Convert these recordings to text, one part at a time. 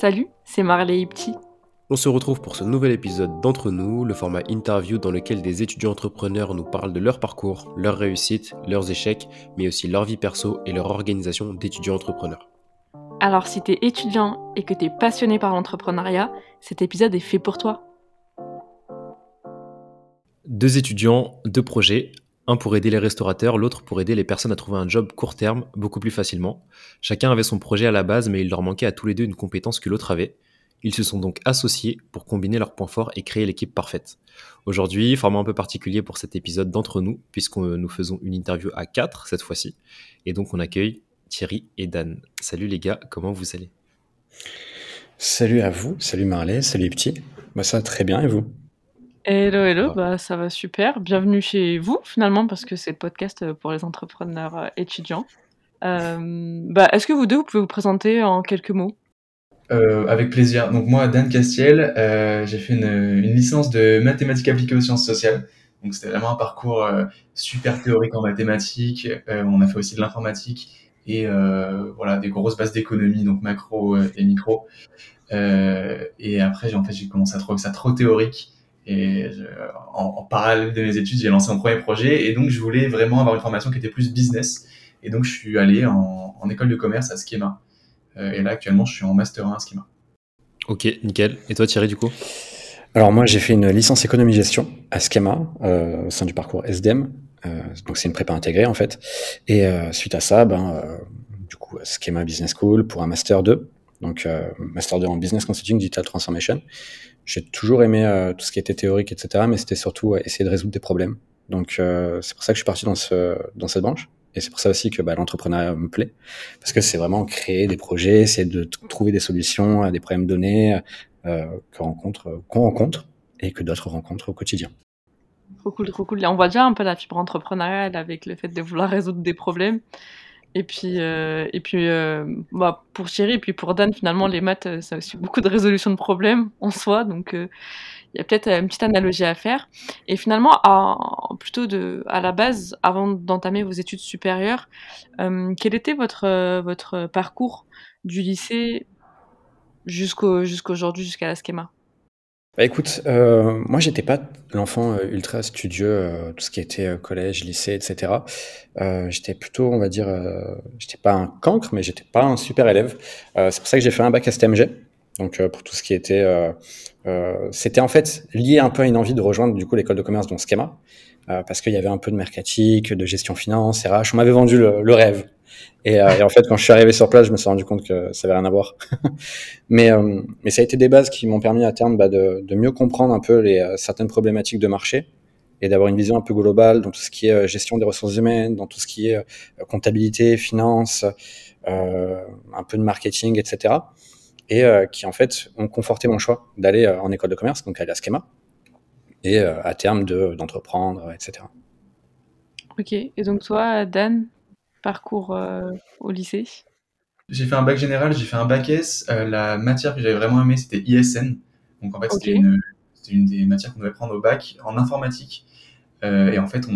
Salut, c'est Marley Ipti. On se retrouve pour ce nouvel épisode d'Entre nous, le format interview dans lequel des étudiants entrepreneurs nous parlent de leur parcours, leurs réussites, leurs échecs, mais aussi leur vie perso et leur organisation d'étudiants entrepreneurs. Alors si t'es étudiant et que t'es passionné par l'entrepreneuriat, cet épisode est fait pour toi. Deux étudiants, deux projets, un pour aider les restaurateurs, l'autre pour aider les personnes à trouver un job court terme beaucoup plus facilement. Chacun avait son projet à la base, mais il leur manquait à tous les deux une compétence que l'autre avait. Ils se sont donc associés pour combiner leurs points forts et créer l'équipe parfaite. Aujourd'hui, format un peu particulier pour cet épisode d'entre nous, puisque nous faisons une interview à quatre cette fois-ci. Et donc on accueille Thierry et Dan. Salut les gars, comment vous allez? Salut à vous, salut Marley, salut les petits. Moi ça très bien et vous? Hello, hello, bah, ça va super. Bienvenue chez vous, finalement, parce que c'est le podcast pour les entrepreneurs euh, étudiants. Euh, bah, Est-ce que vous deux, vous pouvez vous présenter en quelques mots? Euh, Avec plaisir. Donc moi, Dan Castiel, euh, j'ai fait une, une, licence de mathématiques appliquées aux sciences sociales. Donc c'était vraiment un parcours euh, super théorique en mathématiques. on a fait aussi de l'informatique et voilà des grosses bases d'économie, donc macro et micro. et après, en fait, j'ai commencé à trouver ça trop théorique. Et en, parallèle de mes études, j'ai lancé mon premier projet. Et donc, je voulais vraiment avoir une formation qui était plus business. Et donc, je suis allé en, école de commerce à Schema. Euh, et là, actuellement, je suis en Master 1 à Schema. Ok, nickel. Et toi, Thierry, du coup? Alors, moi, j'ai fait une licence économie-gestion à Schema, euh, au sein du parcours SDM. Euh, donc, c'est une prépa intégrée, en fait. Et suite à ça, ben, du coup, Schema Business School pour un Master 2. Donc, Master 2 en Business Consulting Digital Transformation j'ai toujours aimé euh, tout ce qui était théorique, etc. Mais c'était surtout essayer de résoudre des problèmes. Donc euh, c'est pour ça que je suis parti dans ce dans cette branche. Et c'est pour ça aussi que bah, l'entrepreneuriat me plaît, parce que c'est vraiment créer des projets, essayer de trouver des solutions à des problèmes donnés euh, qu'on rencontre, qu'on rencontre et que d'autres rencontrent au quotidien. Trop cool, trop cool. On voit déjà un peu la fibre entrepreneuriale avec le fait de vouloir résoudre des problèmes. Et puis, euh, et puis euh, bah, pour Thierry et puis pour Dan, finalement, les maths, euh, ça aussi beaucoup de résolution de problèmes en soi. Donc, il y a peut-être une petite analogie à faire. Et finalement, à, plutôt de, à la base, avant d'entamer vos études supérieures, quel était votre, votre parcours du lycée jusqu'au, jusqu'aujourd'hui, jusqu'à la schéma bah écoute, euh, moi j'étais pas l'enfant euh, ultra studieux, euh, tout ce qui était collège, lycée, etc. j'étais plutôt, on va dire, j'étais pas un cancre, mais j'étais pas un super élève. c'est pour ça que j'ai fait un bac STMG. Donc pour tout ce qui était, c'était en fait lié un peu à une envie de rejoindre du coup l'école de commerce dont Schema, parce qu'il y avait un peu de mercatique, de gestion finance, RH. On m'avait vendu le, le rêve. Et, euh, et, en fait, quand je suis arrivé sur place, je me suis rendu compte que ça avait rien à voir. mais, euh, mais ça a été des bases qui m'ont permis à terme bah, de, de, mieux comprendre un peu les, euh, certaines problématiques de marché et d'avoir une vision un peu globale dans tout ce qui est gestion des ressources humaines, dans tout ce qui est comptabilité, finance, un peu de marketing, etc. Et qui en fait ont conforté mon choix d'aller en école de commerce, donc aller à Schema, et à terme d'entreprendre, etc. Ok, et donc toi, Dan, parcours euh, au lycée? J'ai fait un bac général, j'ai fait un bac S. Euh, la matière que j'avais vraiment aimée, c'était ISN. Donc en fait, c'était une, une, des matières qu'on devait prendre au bac en informatique. Euh, et en fait,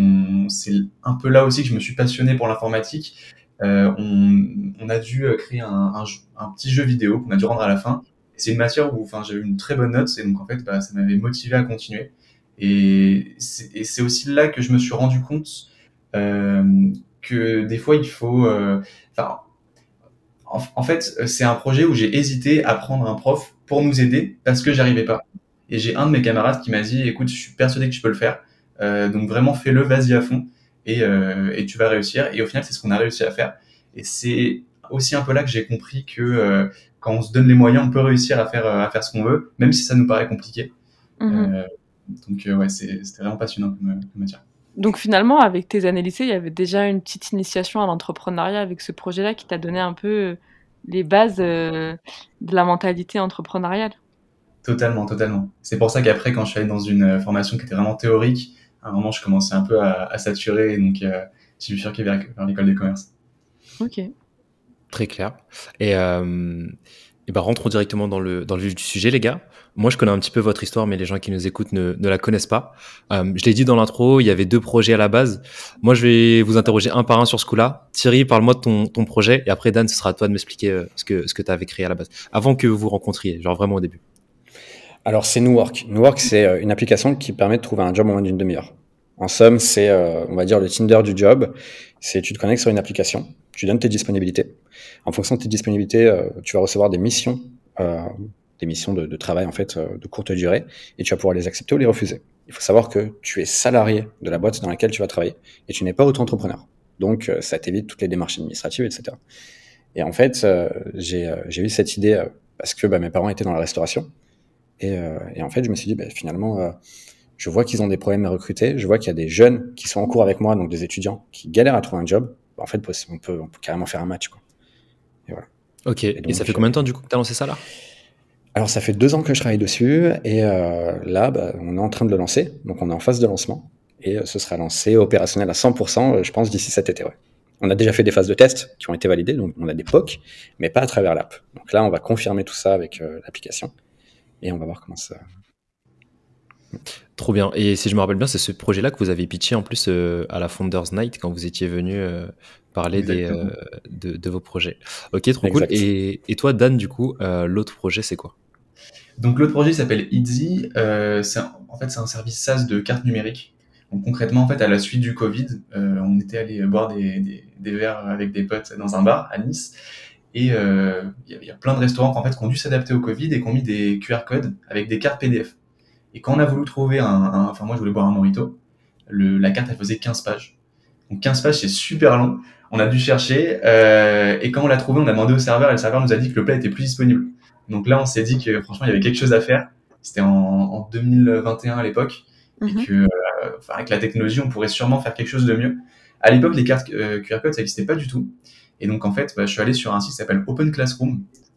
c'est un peu là aussi que je me suis passionné pour l'informatique. On, on, a dû créer un, un, un petit jeu vidéo qu'on a dû rendre à la fin. C'est une matière où enfin, j'ai eu une très bonne note et donc en fait, bah, ça m'avait motivé à continuer. Et c'est aussi là que je me suis rendu compte euh, que des fois il faut, euh, enfin, en, fait, c'est un projet où j'ai hésité à prendre un prof pour nous aider parce que j'arrivais pas. Et j'ai un de mes camarades qui m'a dit, écoute, je suis persuadé que tu peux le faire, euh, donc vraiment fais-le, vas-y à fond et, et tu vas réussir. Et au final, c'est ce qu'on a réussi à faire. Et c'est aussi un peu là que j'ai compris que quand on se donne les moyens, on peut réussir à faire à faire ce qu'on veut, même si ça nous paraît compliqué. Mm-hmm. Euh, donc ouais, c'était vraiment passionnant comme, comme matière. Donc finalement, avec tes années lycée, il y avait déjà une petite initiation à l'entrepreneuriat avec ce projet-là qui t'a donné un peu euh, les bases euh, de la mentalité entrepreneuriale. Totalement, totalement. C'est pour ça qu'après, quand je suis allé dans une euh, formation qui était vraiment théorique, à un moment, je commençais un peu à, saturer, et donc euh, j'ai bifurqué vers, vers l'école des commerces. Ok. Très clair. Et Et ben rentrons directement dans le, dans le vif du sujet, les gars. Moi, je connais un petit peu votre histoire, mais les gens qui nous écoutent ne, ne la connaissent pas. Euh, je l'ai dit dans l'intro, il y avait deux projets à la base. Moi, je vais vous interroger un par un sur ce coup-là. Thierry, parle-moi de ton, ton projet, et après, Dan, ce sera à toi de m'expliquer euh, ce que, ce que tu avais créé à la base, avant que vous vous rencontriez, genre vraiment au début. Alors, c'est New Work. New Work, c'est euh, une application qui permet de trouver un job en moins d'une demi-heure. En somme, c'est, euh, on va dire, le Tinder du job. C'est tu te connectes sur une application, tu donnes tes disponibilités. En fonction de tes disponibilités, euh, tu vas recevoir des missions, euh, des missions de, travail en fait euh, de courte durée, et tu vas pouvoir les accepter ou les refuser. Il faut savoir que tu es salarié de la boîte dans laquelle tu vas travailler, et tu n'es pas auto-entrepreneur. Donc, euh, ça t'évite toutes les démarches administratives, etc. Et en fait, euh, j'ai eu cette idée parce que bah, mes parents étaient dans la restauration, et, et, en fait, je me suis dit, bah, finalement je vois qu'ils ont des problèmes à recruter. Je vois qu'il y a des jeunes qui sont en cours avec moi, donc des étudiants, qui galèrent à trouver un job. En fait, on peut, on peut carrément faire un match. Quoi. Et voilà. Ok. Et, donc, et ça fait combien de temps du coup que tu as lancé ça là? Alors, ça fait deux ans que je travaille dessus. Et euh, là, bah, on est en train de le lancer. Donc, on est en phase de lancement. Et euh, ce sera lancé opérationnel à 100%, euh, je pense, d'ici cet été. Ouais. On a déjà fait des phases de test qui ont été validées. Donc, on a des POC, mais pas à travers l'app. Donc là, on va confirmer tout ça avec euh, l'application. Et on va voir comment ça, Trop bien. Et si je me rappelle bien, c'est ce projet-là que vous avez pitché en plus euh, à la Founders Night quand vous étiez venu euh, parler des, euh, de, de, vos projets. Ok, trop exact. cool. Et, et, toi, Dan, du coup, l'autre projet, c'est quoi? Donc l'autre projet s'appelle Easy. en fait, c'est un service SaaS de cartes numériques. Donc concrètement, en fait, à la suite du Covid, on était allé boire des, des, des, verres avec des potes dans un bar à Nice. Et il y, y, a plein de restaurants en fait, qui ont dû s'adapter au Covid et qui ont mis des QR codes avec des cartes PDF. Et quand on a voulu trouver un, un enfin moi je voulais boire un morito, le, la carte elle faisait 15 pages. Donc 15 pages c'est super long. On a dû chercher euh, et quand on l'a trouvé, on a demandé au serveur et le serveur nous a dit que le plat était plus disponible. Donc là on s'est dit que franchement il y avait quelque chose à faire. C'était en, en 2021 à l'époque mm -hmm. et que euh, enfin, avec la technologie on pourrait sûrement faire quelque chose de mieux. À l'époque les cartes euh, QR code ça n'existait pas du tout. Et donc en fait bah, je suis allé sur un site qui s'appelle Open Classroom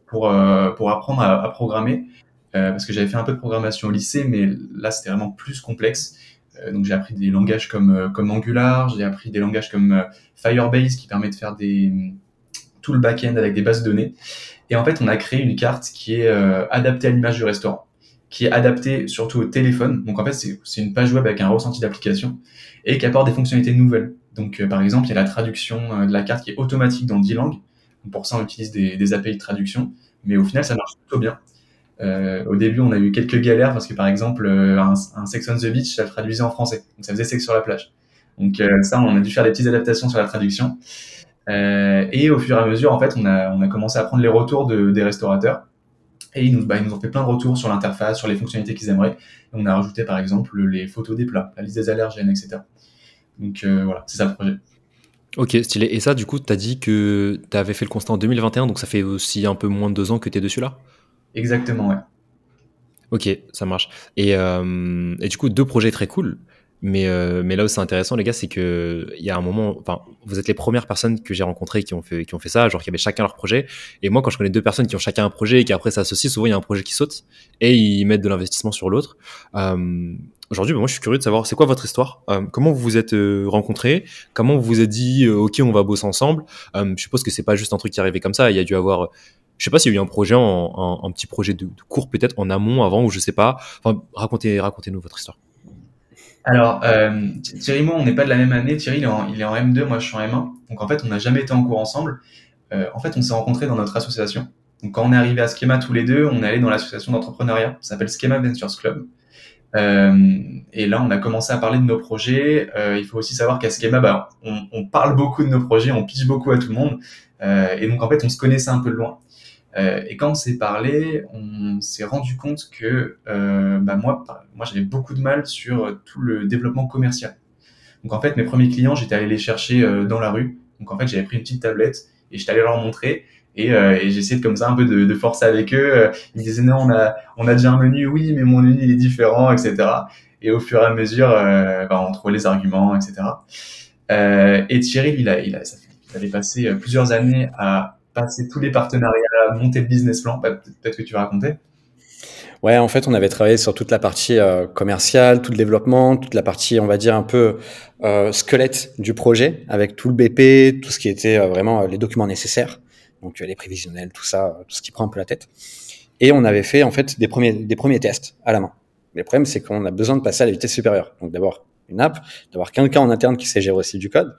pour euh, pour apprendre à, à programmer parce que j'avais fait un peu de programmation au lycée, mais là c'était vraiment plus complexe. Euh, donc j'ai appris des langages comme euh, comme Angular, j'ai appris des langages comme Firebase qui permet de faire des tout le back-end avec des bases de données. Et en fait, on a créé une carte qui est adaptée à l'image du restaurant, qui est adaptée surtout au téléphone. Donc en fait, c'est une page web avec un ressenti d'application et qui apporte des fonctionnalités nouvelles. Donc par exemple, il y a la traduction de la carte qui est automatique dans 10 langues. Pour ça, on utilise des API de traduction, mais au final, ça marche plutôt bien. Euh, au début, on a eu quelques galères parce que par exemple, euh, un, Sex on the Beach, ça traduisait en français, donc ça faisait sexe sur la plage. Donc euh, ça, on a dû faire des petites adaptations sur la traduction. Et au fur et à mesure, en fait, on a, commencé à prendre les retours de, des restaurateurs. Et ils nous, bah, ils nous ont fait plein de retours sur l'interface, sur les fonctionnalités qu'ils aimeraient. Et on a rajouté par exemple les photos des plats, la liste des allergènes, etc. Donc voilà, c'est ça le projet. Ok, stylé. Et ça, du coup, tu as dit que tu avais fait le constat en 2021, donc ça fait aussi un peu moins de deux ans que tu es dessus là? Exactement, ouais. Ok, ça marche. Et, euh, et, du coup, deux projets très cool. Mais, euh, là où c'est intéressant, les gars, c'est que il y a un moment, enfin, vous êtes les premières personnes que j'ai rencontrées qui ont fait, qui ont fait ça, genre qui avaient chacun leur projet. Et moi, quand je connais deux personnes qui ont chacun un projet et qui après s'associent, souvent il y a un projet qui saute et ils mettent de l'investissement sur l'autre. Euh, Aujourd'hui, bah, moi, je suis curieux de savoir, c'est quoi votre histoire? Euh, Comment vous vous êtes euh, rencontrés? Comment vous vous êtes dit, euh, ok, on va bosser ensemble? Je suppose que c'est pas juste un truc qui est arrivé comme ça. Il y a dû avoir je sais pas s'il y a eu un projet, un petit projet de, cours peut-être en amont, avant, ou je sais pas. Enfin, racontez, racontez-nous votre histoire. Alors, euh, Thierry et moi, on n'est pas de la même année. Thierry, il est, en, il est en M2, moi, je suis en M1. Donc, en fait, on n'a jamais été en cours ensemble. Euh, en fait, on s'est rencontrés dans notre association. Donc, quand on est arrivé à Schema tous les deux, on est allé dans l'association d'entrepreneuriat. Ça s'appelle Schema Ventures Club. Euh, et là, on a commencé à parler de nos projets. Euh, il faut aussi savoir qu'à Schema, bah, on, parle beaucoup de nos projets, on pitch beaucoup à tout le monde. Euh, et donc, en fait, on se connaissait un peu de loin. Et quand on s'est parlé, on s'est rendu compte que bah moi, moi j'avais beaucoup de mal sur tout le développement commercial. Donc en fait, mes premiers clients, j'étais allé les chercher dans la rue. Donc en fait, j'avais pris une petite tablette et j'étais allé leur montrer. Et, euh, et j'essayais comme ça un peu de, de forcer avec eux. Ils me disaient non, on a, déjà un menu, oui, mais mon menu il est différent, etc. Et au fur et à mesure, euh, bah, on trouvait les arguments, etc. Euh, et Thierry, il, a, avait passé plusieurs années à passer tous les partenariats, monter le business plan Peut-être que tu vas raconter. Ouais, en fait, on avait travaillé sur toute la partie euh, commerciale, tout le développement, toute la partie, on va dire, un peu euh, squelette du projet, avec tout le BP, tout ce qui était euh, vraiment les documents nécessaires. Donc les prévisionnels, tout ça, tout ce qui prend un peu la tête. Et on avait fait en fait des premiers, des premiers tests à la main. Mais le problème, c'est qu'on a besoin de passer à la vitesse supérieure. Donc d'abord une app, d'avoir quelqu'un en interne qui sait gérer aussi du code.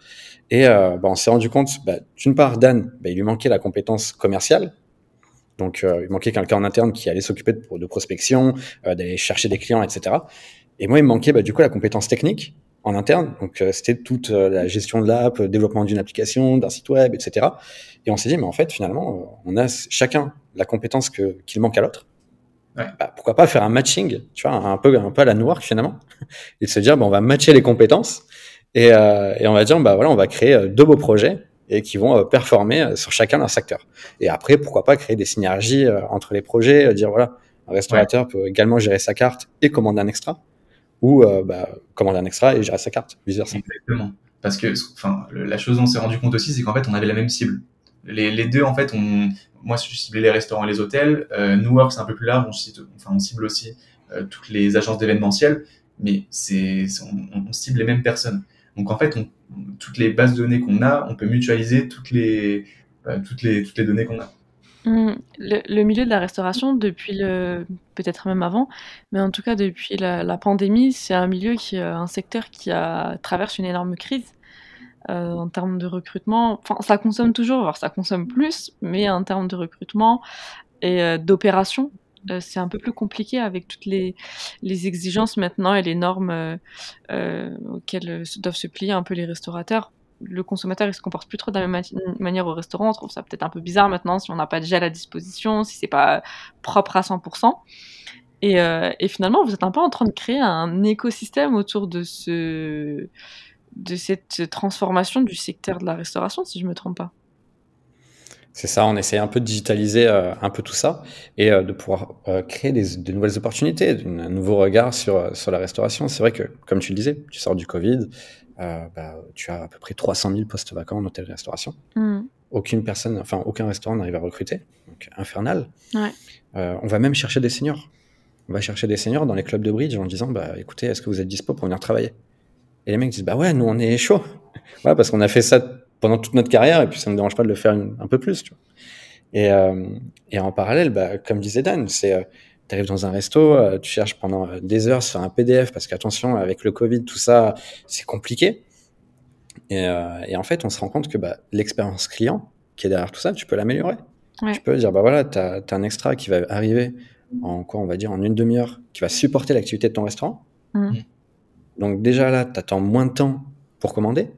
Et euh, bah, on s'est rendu compte, bah, d'une part, Dan, bah, il lui manquait la compétence commerciale. Donc euh, il manquait quelqu'un en interne qui allait s'occuper de, de, prospection, euh, d'aller chercher des clients, etc. Et moi, il me manquait du coup la compétence technique en interne. Donc euh, c'était toute euh, la gestion de l'app, développement d'une application, d'un site web, etc. Et on s'est dit, mais en fait, finalement, on a chacun la compétence que, qu'il manque à l'autre. Ouais. Bah, pourquoi pas faire un matching, tu vois, un peu, un peu à la noire finalement, et se dire, bah, on va matcher les compétences et, euh, et on va dire, bah voilà, on va créer deux beaux projets et qui vont performer sur chacun d'un secteur. Et après, pourquoi pas créer des synergies entre les projets, dire voilà, un restaurateur ouais. peut également gérer sa carte et commander un extra ou euh, bah, commander un extra et gérer sa carte, vice versa. Exactement. Parce que enfin, la chose dont on s'est rendu compte aussi, c'est qu'en fait, on avait la même cible. Les, deux, en fait, moi, je ciblais les restaurants et les hôtels. Euh, New York, c'est un peu plus large. On, enfin, on cible aussi euh, toutes les agences d'événementiel, mais on, cible les mêmes personnes. Donc, en fait, toutes les bases de données qu'on a, on peut mutualiser toutes les, euh, toutes les données qu'on a. Mmh, le, milieu de la restauration, depuis peut-être même avant, mais en tout cas depuis la, pandémie, c'est un milieu qui, un secteur qui traverse une énorme crise euh, en termes de recrutement. Enfin, ça consomme toujours, alors ça consomme plus, mais en termes de recrutement et euh, d'opération, euh, c'est un peu plus compliqué avec toutes les, les exigences maintenant et les normes auxquelles doivent se plier un peu les restaurateurs le consommateur il se comporte plus trop de la même manière au restaurant. On trouve ça peut-être un peu bizarre maintenant si on n'a pas de gel à disposition, si c'est pas propre à 100%. Et, euh, et, finalement, vous êtes un peu en train de créer un écosystème autour de ce de cette transformation du secteur de la restauration, si je me trompe pas. C'est ça, on essaie un peu de digitaliser euh, un peu tout ça et euh, de pouvoir créer des, de nouvelles opportunités, un nouveau regard sur, sur la restauration. C'est vrai que, comme tu le disais, tu sors du Covid, bah, tu as à peu près 300 000 postes vacants en hôtel-restauration. Mm. Aucune personne, enfin aucun restaurant n'arrive à recruter, donc infernal. Ouais. on va même chercher des seniors. On va chercher des seniors dans les clubs de bridge en disant, bah écoutez, est-ce que vous êtes dispo pour venir travailler? Et les mecs disent, bah ouais, nous on est chaud. ouais, parce qu'on a fait ça pendant toute notre carrière et puis ça ne me dérange pas de le faire une, un peu plus. Tu vois. Et, euh, et en parallèle, bah, comme disait Dan, c'est euh, tu arrives dans un resto, euh, tu cherches pendant des heures sur un PDF parce qu'attention, avec le Covid, tout ça, c'est compliqué. Et, euh, et, en fait, on se rend compte que bah, l'expérience client qui est derrière tout ça, tu peux l'améliorer. Ouais. Tu peux dire, bah voilà, tu as, un extra qui va arriver en quoi, on va dire, en une demi-heure, qui va supporter l'activité de ton restaurant. Mmh. Donc déjà là, tu attends moins de temps pour commander.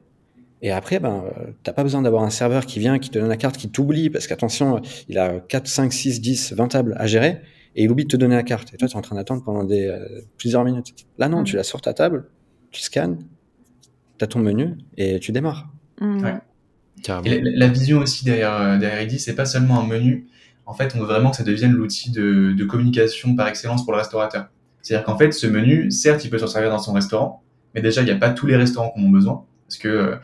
Et après, ben, t'as pas besoin d'avoir un serveur qui vient, qui te donne la carte, qui t'oublie, parce qu'attention, il a 4, 5, 6, 10, 20 tables à gérer, et il oublie de te donner la carte. Et toi, tu es en train d'attendre pendant des, euh, plusieurs minutes. Là, non, mmh. tu l'as sur ta table, tu scannes, tu as ton menu, et tu démarres. Mmh. Ouais. Et la, la, vision aussi derrière, derrière ID, c'est pas seulement un menu. En fait, on veut vraiment que ça devienne l'outil de, de communication par excellence pour le restaurateur. C'est-à-dire qu'en fait, ce menu, certes, il peut s'en servir dans son restaurant, mais déjà, il n'y a pas tous les restaurants qui en ont besoin. Parce que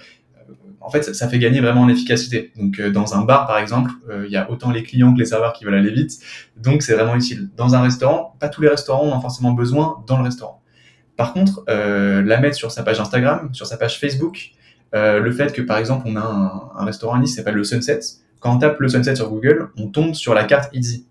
en fait, ça, fait gagner vraiment en efficacité. Donc, euh, dans un bar, par exemple, il euh, y a autant les clients que les serveurs qui veulent aller vite. Donc, c'est vraiment utile. Dans un restaurant, pas tous les restaurants ont forcément besoin dans le restaurant. Par contre, euh, la mettre sur sa page Instagram, sur sa page Facebook, le fait que, par exemple, on a un, un restaurant à Nice qui s'appelle le Sunset. Quand on tape le Sunset sur Google, on tombe sur la carte Easy.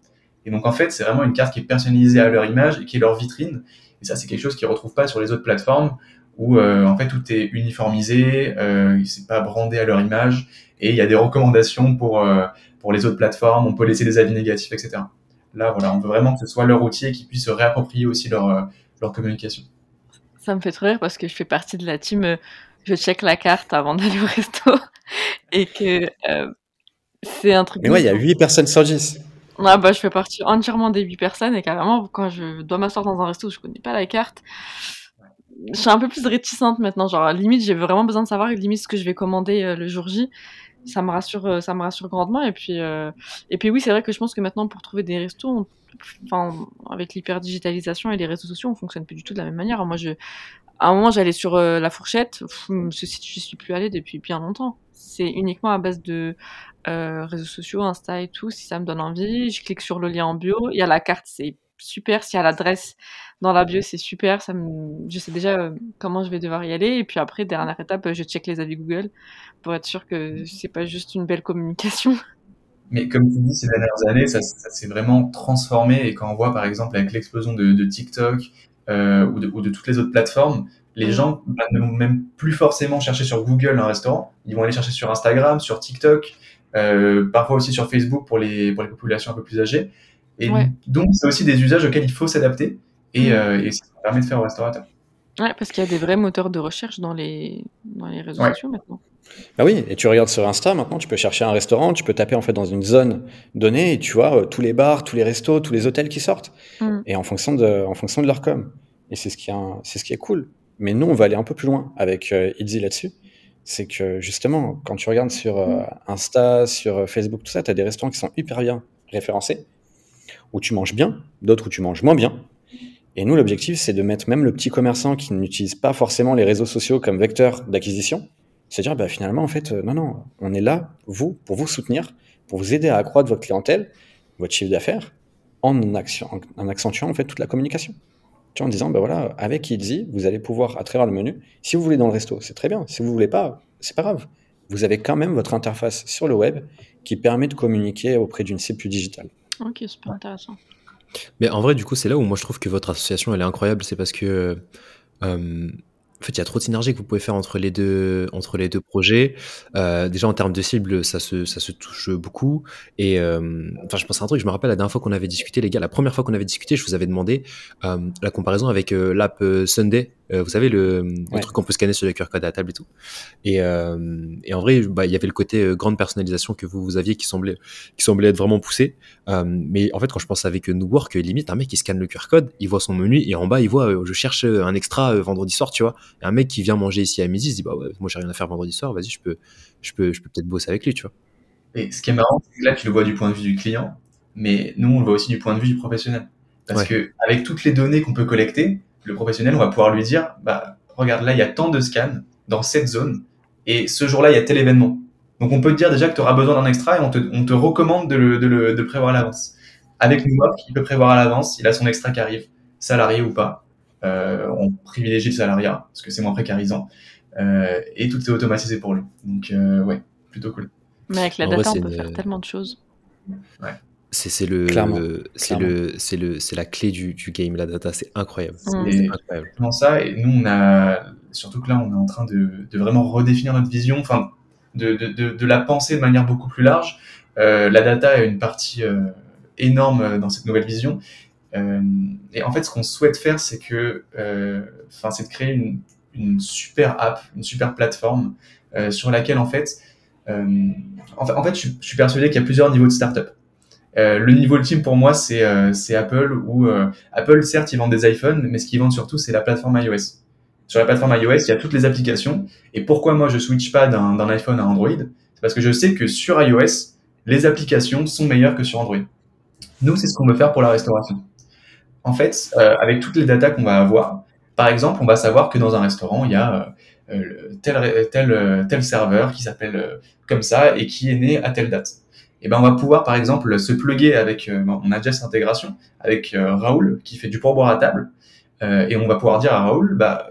Et donc, en fait, c'est vraiment une carte qui est personnalisée à leur image et qui est leur vitrine. Et ça, c'est quelque chose qu'ils ne retrouvent pas sur les autres plateformes où euh, en fait tout est uniformisé, euh, c'est pas brandé à leur image, et il y a des recommandations pour euh, pour les autres plateformes. On peut laisser des avis négatifs, etc. Là, voilà, on veut vraiment que ce soit leur outil et qu'ils puissent se réapproprier aussi leur leur communication. Ça me fait trop rire parce que je fais partie de la team. Je check la carte avant d'aller au resto et que c'est un truc. Mais ouais, il y a 8 personnes sur 10. Ah bah, je fais partie entièrement des 8 personnes et carrément, quand je dois m'asseoir dans un resto où je connais pas la carte, je suis un peu plus réticente maintenant. Genre, limite, j'ai vraiment besoin de savoir limite ce que je vais commander euh, le jour J. Ça me rassure, euh, ça me rassure grandement. Et puis, euh, et puis oui, c'est vrai que je pense que maintenant, pour trouver des restos, enfin, avec l'hyper digitalisation et les réseaux sociaux, on fonctionne plus du tout de la même manière. Moi, je, à un moment, j'allais sur la fourchette. Ce site, je suis plus allée depuis bien longtemps. C'est uniquement à base de réseaux sociaux, Insta et tout. Si ça me donne envie, je clique sur le lien en bio. Il y a la carte, c'est super. S'il y a l'adresse dans la bio, c'est super. Ça me... Je sais déjà euh, comment je vais devoir y aller. Et puis après, dernière étape, je check les avis Google pour être sûr que c'est pas juste une belle communication. Mais comme tu dis, ces dernières années, ça, s'est vraiment transformé. Et quand on voit, par exemple, avec l'explosion de, TikTok euh, ou, de, toutes les autres plateformes, les gens bah, ne vont même plus forcément chercher sur Google un restaurant. Ils vont aller chercher sur Instagram, sur TikTok, euh, parfois aussi sur Facebook pour les, pour les populations un peu plus âgées. Et donc, c'est aussi des usages auxquels il faut s'adapter. Et, mm. euh, et ça permet de faire au restaurateur. Ouais, parce qu'il y a des vrais moteurs de recherche dans les, dans les réseaux sociaux maintenant. Bah oui, et tu regardes sur Insta maintenant, tu peux chercher un restaurant, tu peux taper en fait dans une zone donnée et tu vois euh, tous les bars, tous les restos, tous les hôtels qui sortent. Mm. Et en fonction de, en fonction de leur com. Et c'est ce qui est, c'est ce qui est cool. Mais nous, on va aller un peu plus loin avec euh, là-dessus. C'est que justement, quand tu regardes sur euh, Insta, sur euh, Facebook, tout ça, tu as des restaurants qui sont hyper bien référencés, où tu manges bien, d'autres où tu manges moins bien. Et nous, l'objectif, c'est de mettre même le petit commerçant qui n'utilise pas forcément les réseaux sociaux comme vecteur d'acquisition, c'est dire, bah, finalement, en fait, euh, non, non, on est là, vous, pour vous soutenir, pour vous aider à accroître votre clientèle, votre chiffre d'affaires, en, en, accentuant en fait toute la communication. Tu vois, en disant, bah voilà, avec Easy, vous allez pouvoir à travers le menu, si vous voulez dans le resto, c'est très bien. Si vous voulez pas, c'est pas grave. Vous avez quand même votre interface sur le web qui permet de communiquer auprès d'une cible digitale. Ok, super intéressant. Mais en vrai, du coup, c'est là où moi je trouve que votre association elle est incroyable. C'est parce que euh, en fait, il y a trop de synergie que vous pouvez faire entre les deux, entre les deux projets. Euh, déjà en termes de cible, ça se, ça se touche beaucoup. Et euh, enfin, je pense à un truc. Je me rappelle la dernière fois qu'on avait discuté, les gars. La première fois qu'on avait discuté, je vous avais demandé euh, la comparaison avec l'app Sunday euh, vous savez, le, truc qu'on peut scanner sur le QR code à la table et tout. Et, euh, et en vrai, bah, il y avait le côté euh, grande personnalisation que vous, vous aviez qui semblait, qui semblait être vraiment poussé. mais en fait, quand je pense avec New Work, limite, un mec qui scanne le QR code, il voit son menu et en bas, il voit, je cherche un extra vendredi soir, tu vois. Et un mec qui vient manger ici à midi, il se dit, bah ouais, moi j'ai rien à faire vendredi soir, vas-y, je peux, je peux, je peux peut-être bosser avec lui, tu vois. Et ce qui est marrant, c'est que là, tu le vois du point de vue du client, mais nous, on le voit aussi du point de vue du professionnel. Parce que avec toutes les données qu'on peut collecter, le professionnel, on va pouvoir lui dire, bah, regarde, là, il y a tant de scans dans cette zone, et ce jour-là, il y a tel événement. Donc, on peut te dire déjà que tu auras besoin d'un extra et on te, on te recommande de le, de le de prévoir à l'avance. Avec Newwork, il peut prévoir à l'avance, il a son extra qui arrive, salarié ou pas. Euh, on privilégie le salariat, parce que c'est moins précarisant. Euh, et tout est automatisé pour lui. Donc, euh, ouais, plutôt cool. Mais avec la data, on peut faire tellement de choses. Ouais. C'est le, c'est le, c'est le, c'est la clé du, du, game, la data, c'est incroyable. C'est incroyable. ça, et nous on a, surtout que là on est en train de, de vraiment redéfinir notre vision, enfin de, de, de, la penser de manière beaucoup plus large. Euh, la data est une partie euh, énorme dans cette nouvelle vision. Euh, et en fait, ce qu'on souhaite faire, c'est que, euh, enfin, c'est de créer une, une, super app, une super plateforme euh, sur laquelle en fait, en fait, en fait, je, je suis persuadé qu'il y a plusieurs niveaux de startup. Euh, le niveau ultime pour moi, c'est euh, Apple où euh, Apple, certes, ils vendent des iPhones, mais ce qu'ils vendent surtout, c'est la plateforme iOS. Sur la plateforme iOS, il y a toutes les applications. Et pourquoi moi je switch pas d'un iPhone à Android? C'est parce que je sais que sur iOS, les applications sont meilleures que sur Android. Nous, c'est ce qu'on veut faire pour la restauration. En fait, avec toutes les datas qu'on va avoir, par exemple, on va savoir que dans un restaurant, il y a tel, tel, tel serveur qui s'appelle comme ça et qui est né à telle date et eh ben on va pouvoir par exemple se plugger avec, euh, on a déjà cette intégration avec euh, Raoul qui fait du pourboire à table, euh, et on va pouvoir dire à Raoul, bah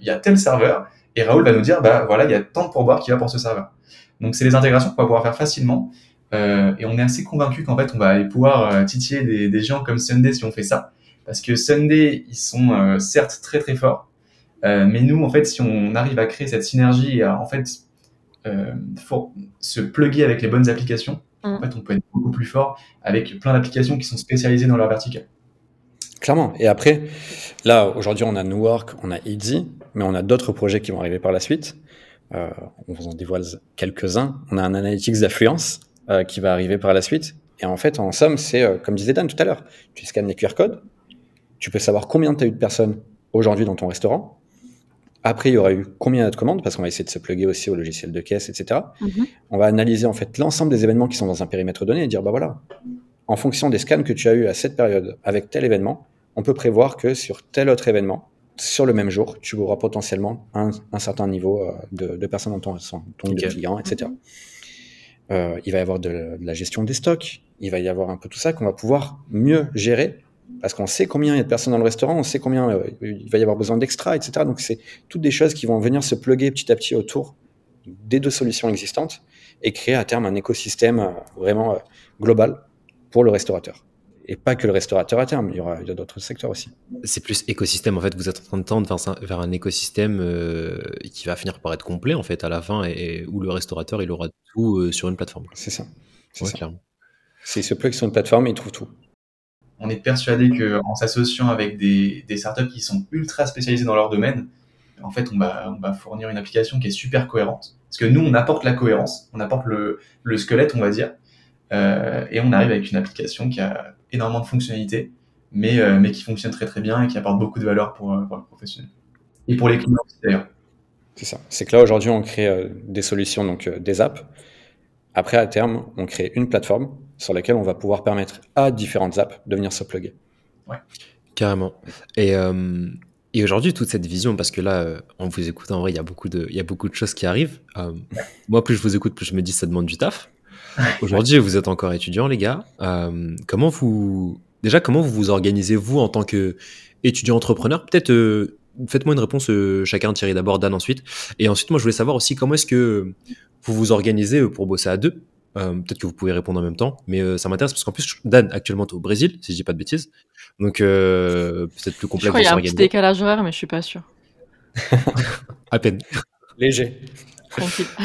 il y a tel serveur, et Raoul va nous dire, bah voilà, il y a tant de pourboire qui va pour ce serveur. Donc c'est des intégrations qu'on va pouvoir faire facilement, et on est assez convaincu qu'en fait on va aller pouvoir titiller des, gens comme Sunday si on fait ça, parce que Sunday ils sont certes très très forts, mais nous en fait si on arrive à créer cette synergie en fait euh, faut se plugger avec les bonnes applications. En mm. fait, on peut être beaucoup plus fort avec plein d'applications qui sont spécialisées dans leur vertical. Clairement. Et après, là, aujourd'hui, on a Newark, on a Easy, mais on a d'autres projets qui vont arriver par la suite. Euh, on vous en dévoile quelques-uns. On a un analytics d'affluence euh, qui va arriver par la suite. Et en fait, en somme, c'est euh, comme disait Dan tout à l'heure. Tu scannes les QR codes, tu peux savoir combien tu as eu de personnes aujourd'hui dans ton restaurant, après, il y aura eu combien de commandes, parce qu'on va essayer de se plugger aussi au logiciel de caisse, etc. Mhm. On va analyser en fait l'ensemble des événements qui sont dans un périmètre donné et dire, bah voilà, en fonction des scans que tu as eu à cette période avec tel événement, on peut prévoir que sur tel autre événement, sur le même jour, tu auras potentiellement un, certain niveau euh, de, personnes dans ton, ton de clients, etc. Euh, il va y avoir de, la gestion des stocks, il va y avoir un peu tout ça qu'on va pouvoir mieux gérer parce qu'on sait combien il y a de personnes dans le restaurant, on sait combien euh, il va y avoir besoin d'extra, etc. Donc c'est toutes des choses qui vont venir se pluguer petit à petit autour des deux solutions existantes et créer à terme un écosystème vraiment global pour le restaurateur et pas que le restaurateur à terme, il y aura, d'autres secteurs aussi. C'est plus écosystème, en fait, vous êtes en train de tendre vers, un écosystème euh, qui va finir par être complet, en fait, à la fin, et, où le restaurateur, il aura tout euh, sur une plateforme. C'est ça. C'est clairement. S'il se plug sur une plateforme, il trouve tout. On est persuadé qu'en s'associant avec des, startups qui sont ultra spécialisées dans leur domaine, en fait, on va, fournir une application qui est super cohérente. Parce que nous, on apporte la cohérence, on apporte le, le squelette, on va dire, euh, et on arrive avec une application qui a énormément de fonctionnalités, mais, euh, mais qui fonctionne très très bien et qui apporte beaucoup de valeur pour, euh, pour le professionnel. Et pour les clients d'ailleurs. C'est ça. C'est que là aujourd'hui on crée des solutions, donc des apps. Après à terme, on crée une plateforme sur laquelle on va pouvoir permettre à différentes apps de venir se plugger. Ouais. Carrément. Et, et aujourd'hui, toute cette vision, parce que là, en vous écoutant, en vrai, il y a beaucoup de, il y a beaucoup de choses qui arrivent. moi, plus je vous écoute, plus je me dis ça demande du taf. Aujourd'hui, vous êtes encore étudiant, les gars. Euh, comment vous, déjà, comment vous vous organisez vous en tant que étudiant entrepreneur? Peut-être, euh, faites-moi une réponse euh, chacun, Thierry d'abord, Dan ensuite. Et ensuite, moi, je voulais savoir aussi comment est-ce que vous vous organisez pour bosser à deux? Peut-être que vous pouvez répondre en même temps, mais ça m'intéresse parce qu'en plus, Dan, actuellement, es au Brésil, si je dis pas de bêtises. Donc, peut-être plus complexe. Je crois qu'il y a un petit décalage horaire, mais je suis pas sûr. à peine. Léger. Tranquille.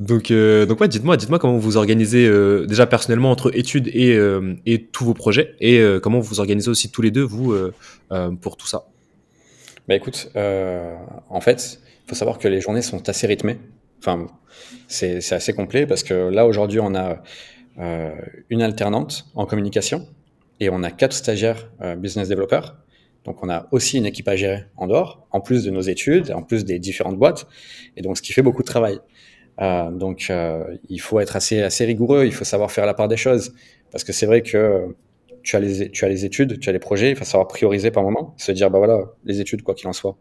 Donc, euh, donc ouais, dites-moi, dites-moi comment vous organisez euh, déjà personnellement entre études et, euh, et tous vos projets, et euh, comment vous vous organisez aussi tous les deux vous pour tout ça? Bah écoute, en fait, il faut savoir que les journées sont assez rythmées. Enfin, c'est assez complet parce que là aujourd'hui on a une alternante en communication et on a quatre stagiaires business développeurs. Donc on a aussi une équipe à gérer en dehors, en plus de nos études, en plus des différentes boîtes, et donc ce qui fait beaucoup de travail. Euh, donc, euh, il faut être assez, rigoureux, il faut savoir faire la part des choses. Parce que c'est vrai que tu as, les, tu as les études, tu as les projets, il faut savoir prioriser par moment, se dire, bah voilà, les études, quoi qu'il en soit.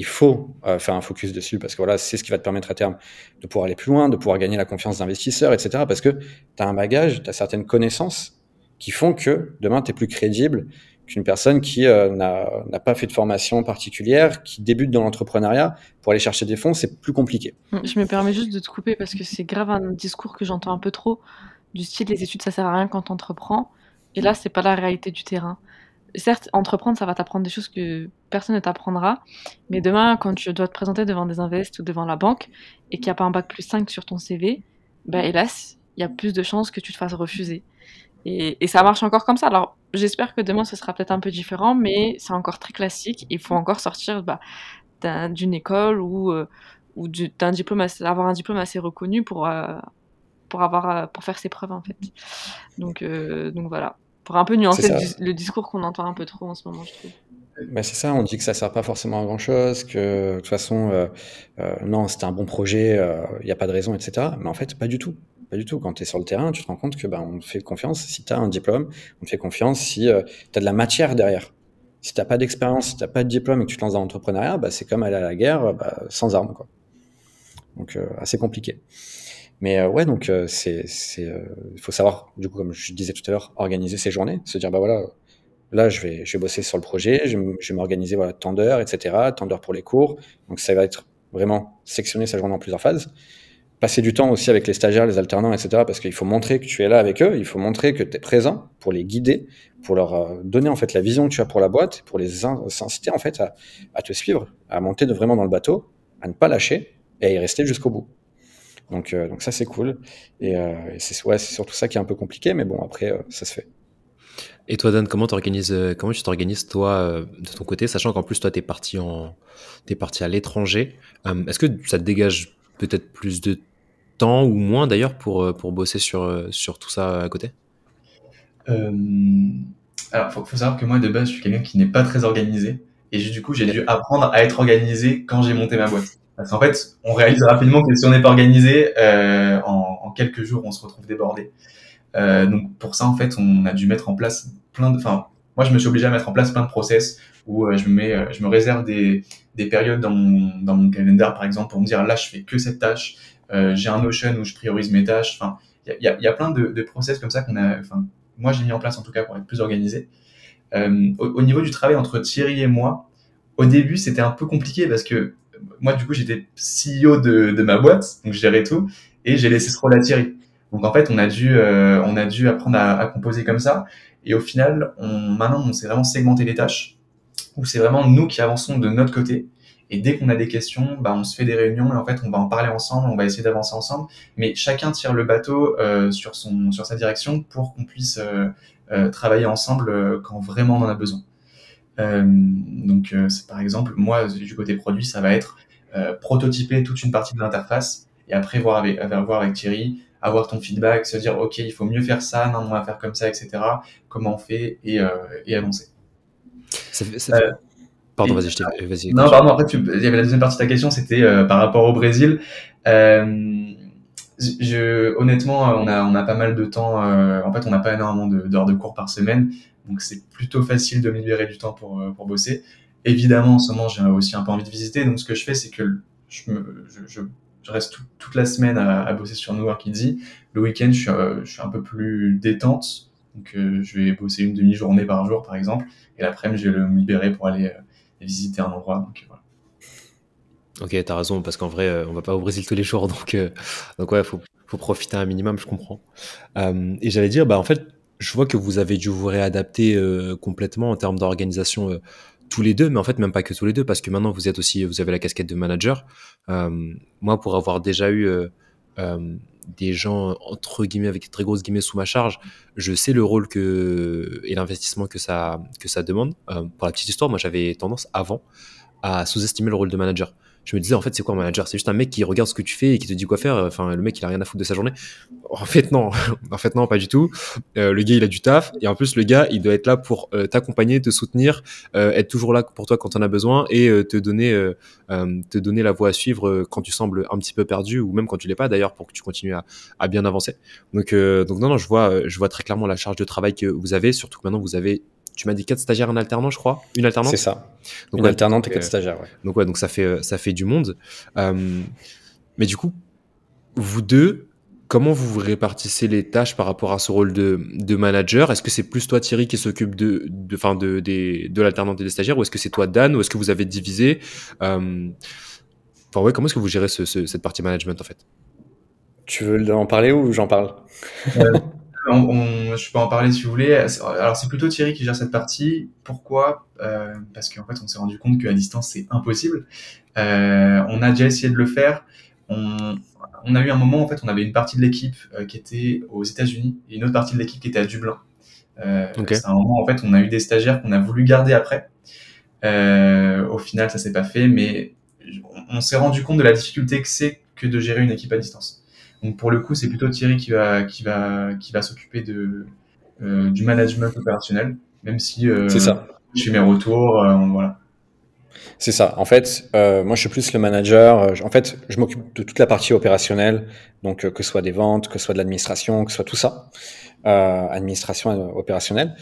Il faut euh, faire un focus dessus parce que voilà, c'est ce qui va te permettre à terme de pouvoir aller plus loin, de pouvoir gagner la confiance d'investisseurs, etc. Parce que tu as un bagage, tu as certaines connaissances qui font que demain, tu es plus crédible qu'une personne qui euh, n'a pas fait de formation particulière, qui débute dans l'entrepreneuriat, pour aller chercher des fonds, c'est plus compliqué. Hum, je me permets juste de te couper parce que c'est grave un discours que j'entends un peu trop, du style les études ça sert à rien quand tu entreprends. Et là, c'est pas la réalité du terrain. Certes, entreprendre, ça va t'apprendre des choses que personne ne t'apprendra, mais demain, quand tu dois te présenter devant des invests ou devant la banque et qu'il n'y a pas un bac plus 5 sur ton CV, ben hélas, il y a plus de chances que tu te fasses refuser. Et, ça marche encore comme ça. Alors, j'espère que demain, ce sera peut-être un peu différent, mais c'est encore très classique. Il faut encore sortir bah, d'une école ou, euh, d'un diplôme, avoir un diplôme assez reconnu pour, euh, pour, avoir, euh, pour faire ses preuves, en fait. Donc, donc voilà. Pour un peu nuancer le, discours qu'on entend un peu trop en ce moment, je trouve. Bah c'est ça, on dit que ça sert pas forcément à grand chose, que de toute façon, non, c'était un bon projet, il n'y a pas de raison, etc. Mais en fait, pas du tout. Pas du tout. Quand tu es sur le terrain, tu te rends compte que bah, on te fait confiance si tu as un diplôme, on te fait confiance si euh, tu as de la matière derrière. Si tu n'as pas d'expérience, si tu n'as pas de diplôme et que tu te lances dans l'entrepreneuriat, bah, c'est comme aller à la guerre bah, sans armes. Quoi. Donc, euh, assez compliqué. Mais euh, ouais, donc c'est, il faut savoir, du coup, comme je disais tout à l'heure, organiser ses journées, se dire bah voilà, là je vais, je vais bosser sur le projet, je, vais m'organiser voilà tant etc., tant pour les cours. Donc ça va être vraiment sectionner sa journée en plusieurs phases passer du temps aussi avec les stagiaires, les alternants, etc. Parce qu'il faut montrer que tu es là avec eux, il faut montrer que tu es présent pour les guider, pour leur euh, donner en fait la vision que tu as pour la boîte, pour les inciter en fait à, à te suivre, à monter de vraiment dans le bateau, à ne pas lâcher et à y rester jusqu'au bout. Donc, euh, donc ça c'est cool. Et, euh, et c'est ouais, surtout ça qui est un peu compliqué, mais bon après euh, ça se fait. Et toi Dan, comment t'organises comment tu t'organises toi de ton côté, sachant qu'en plus toi t'es parti en t'es parti à l'étranger. Est-ce que ça te dégage peut-être plus de temps ou moins d'ailleurs pour, pour bosser sur, sur tout ça à côté? Euh, Alors, il faut, savoir que moi, de base, je suis quelqu'un qui n'est pas très organisé. Et du coup, j'ai dû apprendre à être organisé quand j'ai monté ma boîte. Parce qu'en fait, on réalise rapidement que si on n'est pas organisé, en, quelques jours, on se retrouve débordé. donc pour ça, en fait, on a dû mettre en place plein de... Enfin, moi, je me suis obligé à mettre en place plein de process où je, me mets, je me réserve des, des périodes dans mon, dans mon calendar, par exemple, pour me dire là, je fais que cette tâche, euh, j'ai un Notion où je priorise mes tâches. Enfin, il y a, plein de, process comme ça qu'on a. Enfin, moi, j'ai mis en place en tout cas pour être plus organisé. Euh, au, niveau du travail entre Thierry et moi, au début, c'était un peu compliqué parce que moi, du coup, j'étais CEO de, de ma boîte, donc je gérais tout. et j'ai laissé ce rôle à Thierry. Donc en fait, on a dû, euh, on a dû apprendre à, à, composer comme ça. Et au final, on, maintenant, on s'est vraiment segmenté les tâches, où c'est vraiment nous qui avançons de notre côté. Et dès qu'on a des questions, bah, on se fait des réunions et en fait, on va en parler ensemble, on va essayer d'avancer ensemble. Mais chacun tire le bateau euh, sur son, sur sa direction pour qu'on puisse euh, euh travailler ensemble euh, quand vraiment on en a besoin. Euh, donc, c'est par exemple, moi, du côté produit, ça va être prototyper toute une partie de l'interface et après voir avec, voir avec Thierry, avoir ton feedback, se dire ok, il faut mieux faire ça, non, on va faire comme ça, etc. Comment on fait et, et avancer. Ça fait, ça fait... Pardon, vas-y, je vas-y. Non, pardon, après, tu... il y avait la deuxième partie de ta question, c'était euh, par rapport au Brésil. Euh, honnêtement, on a, on a pas mal de temps. Euh, en fait, on n'a pas énormément d'heures de, cours par semaine, donc c'est plutôt facile de me libérer du temps pour, euh, pour bosser. Évidemment, en ce moment, j'ai aussi un peu envie de visiter, donc ce que je fais, c'est que je, reste tout, toute la semaine à, bosser sur New York Easy. Le week-end, je suis, euh, un peu plus détente, donc je vais bosser une demi-journée par jour, par exemple, et l'après-midi, je vais me libérer pour aller visiter un endroit. Donc, voilà. Ok, t'as raison, parce qu'en vrai, euh, on va pas au Brésil tous les jours, donc, euh, donc ouais, faut, faut profiter un minimum, je comprends. Euh, et j'allais dire, bah, en fait, je vois que vous avez dû vous réadapter euh, complètement en termes d'organisation tous les deux, mais en fait, même pas que tous les deux, parce que maintenant, vous êtes aussi, vous avez la casquette de manager. moi, pour avoir déjà eu des gens entre guillemets avec des très grosses guillemets sous ma charge, je sais le rôle que et l'investissement que ça que ça demande. Pour la petite histoire, moi j'avais tendance avant à sous-estimer le rôle de manager je me disais en fait c'est quoi un manager? C'est juste un mec qui regarde ce que tu fais et qui te dit quoi faire. Enfin le mec il a rien à foutre de sa journée. En fait non. En fait non pas du tout. Euh, le gars il a du taf. Et en plus le gars il doit être là pour euh, t'accompagner te soutenir euh, être toujours là pour toi quand on a besoin et euh, te donner euh, te donner la voie à suivre quand tu sembles un petit peu perdu ou même quand tu l'es pas d'ailleurs pour que tu continues à, à bien avancer. Donc donc non non je vois je vois très clairement la charge de travail que vous avez surtout que maintenant vous avez tu m'as dit quatre stagiaires en alternant, je crois. Une alternante. C'est ça. Donc, Une alternante et quatre euh, stagiaires. Ouais. Donc ouais, donc ça fait euh, ça fait du monde. Euh, mais du coup, vous deux, comment vous vous répartissez les tâches par rapport à ce rôle de, de manager? Est-ce que c'est plus toi Thierry qui s'occupe de de fin de de, de l'alternante et des stagiaires, ou est-ce que c'est toi Dan, ou est-ce que vous avez divisé? Euh, Enfin ouais, comment est-ce que vous gérez ce, ce, cette partie management en fait? Tu veux en parler ou j'en parle? On, on, je peux en parler si vous voulez. Alors c'est plutôt Thierry qui gère cette partie. Pourquoi? Euh, Parce qu'en fait on s'est rendu compte qu'à distance c'est impossible. Euh, on a déjà essayé de le faire. On, on, a eu un moment en fait on avait une partie de l'équipe euh, qui était aux États-Unis et une autre partie de l'équipe qui était à Dublin. Euh, okay. C'est un moment en fait on a eu des stagiaires qu'on a voulu garder après. Euh, au final ça s'est pas fait, mais on, on s'est rendu compte de la difficulté que c'est que de gérer une équipe à distance. Donc pour le coup, c'est plutôt Thierry qui va qui va qui va s'occuper de euh, du management opérationnel, même si euh, ça. Je fais mes retours, euh, voilà. C'est ça. En fait, euh, moi, je suis plus le manager. En fait, je m'occupe de toute la partie opérationnelle, donc que ce soit des ventes, que ce soit de l'administration, que ce soit tout ça, euh, administration opérationnelle,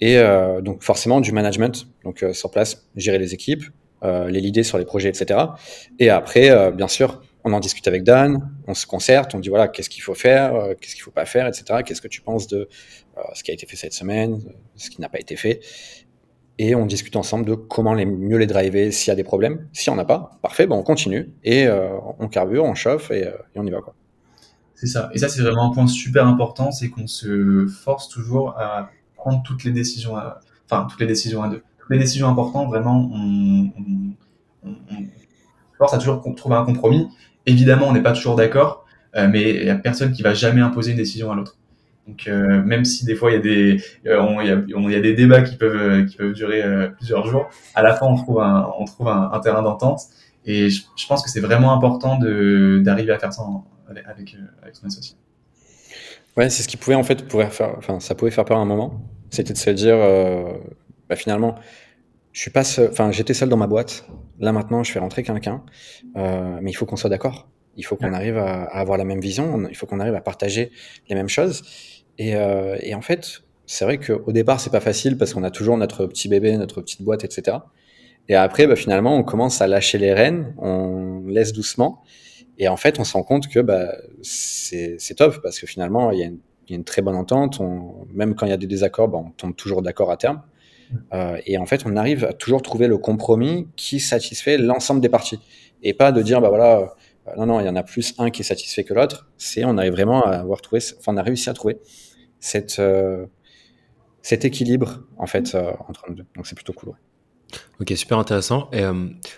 et donc forcément du management, donc sur place, gérer les équipes, les leader sur les projets, etc. Et après, bien sûr, on en discute avec Dan, on se concerte, on dit voilà, qu'est-ce qu'il faut faire, euh, qu'est-ce qu'il faut pas faire, etc. Qu'est-ce que tu penses de euh, ce qui a été fait cette semaine, ce qui n'a pas été fait. Et on discute ensemble de comment les, mieux les driver s'il y a des problèmes. Si on n'a pas, parfait, bon, on continue et euh, on carbure, on chauffe et, on y va. C'est ça. Et ça, c'est vraiment un point super important, c'est qu'on se force toujours à prendre toutes les décisions, à... enfin toutes les décisions à deux. Toutes les décisions importantes, vraiment, on, on, on force à toujours trouver un compromis Évidemment, on n'est pas toujours d'accord, euh, mais il n'y a personne qui va jamais imposer une décision à l'autre. Donc euh, même si des fois il y a des euh, débats qui peuvent durer plusieurs jours, à la fin on trouve un terrain d'entente et je, pense que c'est vraiment important d'arriver à faire ça avec son associé. Ouais, c'est ce qui pouvait en fait pourrait faire enfin ça pouvait faire peur à un moment, c'était de se dire bah, finalement je suis pas enfin j'étais seul dans ma boîte Là maintenant, je fais rentrer quelqu'un, euh, mais il faut qu'on soit d'accord. Il faut qu'on arrive à, à, avoir la même vision. Il faut qu'on arrive à partager les mêmes choses. Et, euh, et en fait, c'est vrai qu'au départ, c'est pas facile parce qu'on a toujours notre petit bébé, notre petite boîte, etc. Et après, bah, finalement, on commence à lâcher les rênes, on laisse doucement. Et en fait, on se rend compte que bah, c'est top parce que finalement, il y, a une, il y a une très bonne entente. On, même quand il y a des désaccords, bah, on tombe toujours d'accord à terme. Euh, et en fait, on arrive à toujours trouver le compromis qui satisfait l'ensemble des parties. Et pas de dire, bah voilà, non, non, il y en a plus un qui est satisfait que l'autre. C'est on arrive vraiment à avoir trouvé, enfin, on a réussi à trouver cette, cet équilibre en fait entre nous deux. Donc c'est plutôt cool. Ok, super intéressant. Et,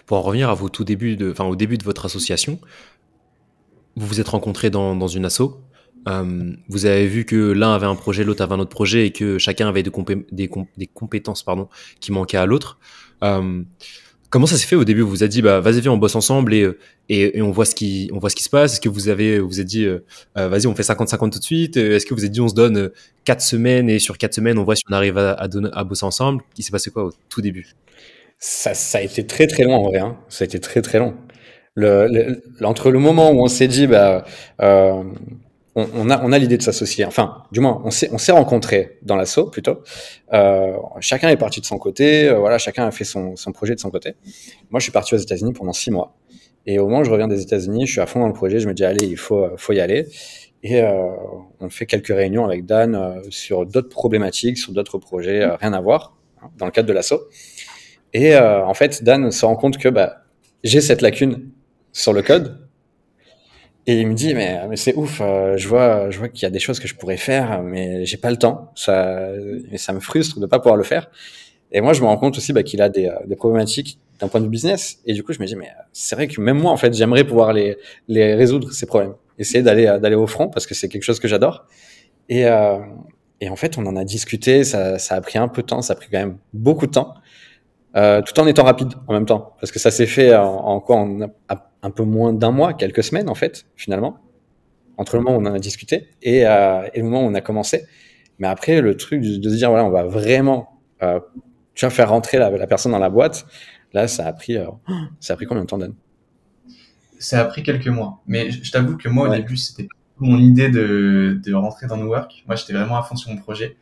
pour en revenir à vos tout début de, enfin, au début de votre association, vous vous êtes rencontrés dans, dans une asso? Euh, vous avez vu que l'un avait un projet, l'autre avait un autre projet et que chacun avait des, compétences pardon, qui manquaient à l'autre. Euh, comment ça s'est fait au début? Vous vous êtes dit, bah, vas-y, viens, on bosse ensemble et, et, et, on, voit ce qui, on voit ce qui se passe. Est-ce que vous avez vous, êtes dit, euh, vas-y, on fait 50-50 tout de suite Est-ce que vous avez dit, on se donne 4 semaines et sur 4 semaines, on voit si on arrive à, à, donner, à bosser ensemble? Il s'est passé quoi au tout début? Ça, ça a été très très long en vrai. Hein. Ça a été très très long. Le, le, entre le moment où on s'est dit, bah, on, a, l'idée de s'associer. Enfin, du moins, on s'est, on s'est rencontrés dans l'assaut plutôt. Euh, chacun est parti de son côté. Euh, voilà, chacun a fait son, projet de son côté. Moi, je suis parti aux États-Unis pendant six mois. Et au moment où je reviens des États-Unis, je suis à fond dans le projet. Je me dis, allez, il faut, y aller. Et euh, on fait quelques réunions avec Dan sur d'autres problématiques, sur d'autres projets, rien à voir, hein, dans le cadre de l'assaut. Et en fait, Dan se rend compte que bah, j'ai cette lacune sur le code et il me dit, mais, mais c'est ouf, euh, je vois, je vois qu'il y a des choses que je pourrais faire, mais j'ai pas le temps. Ça, et ça me frustre de pas pouvoir le faire. Et moi, je me rends compte aussi bah, qu'il a des, euh, des problématiques d'un point de vue business. Et du coup, je me dis, mais c'est vrai que même moi, en fait, j'aimerais pouvoir les, les résoudre, ces problèmes. Essayer d'aller, euh, d'aller au front, parce que c'est quelque chose que j'adore. Et, euh, et en fait, on en a discuté, ça, ça a pris un peu de temps, ça a pris quand même beaucoup de temps. Euh, tout en étant rapide en même temps, parce que ça s'est fait en quoi en un peu moins d'un mois, quelques semaines en fait, finalement, entre le moment où on en a discuté et, euh, et le moment où on a commencé. Mais après, le truc de, se dire voilà, on va vraiment, euh, tu vas faire rentrer la, la, personne dans la boîte. Là, ça a pris, euh, ça a pris combien de temps, Dan? Ça a pris quelques mois. Mais je t'avoue que moi, au début, c'était mon idée de, de rentrer dans New Work. Moi, j'étais vraiment à fond sur mon projet.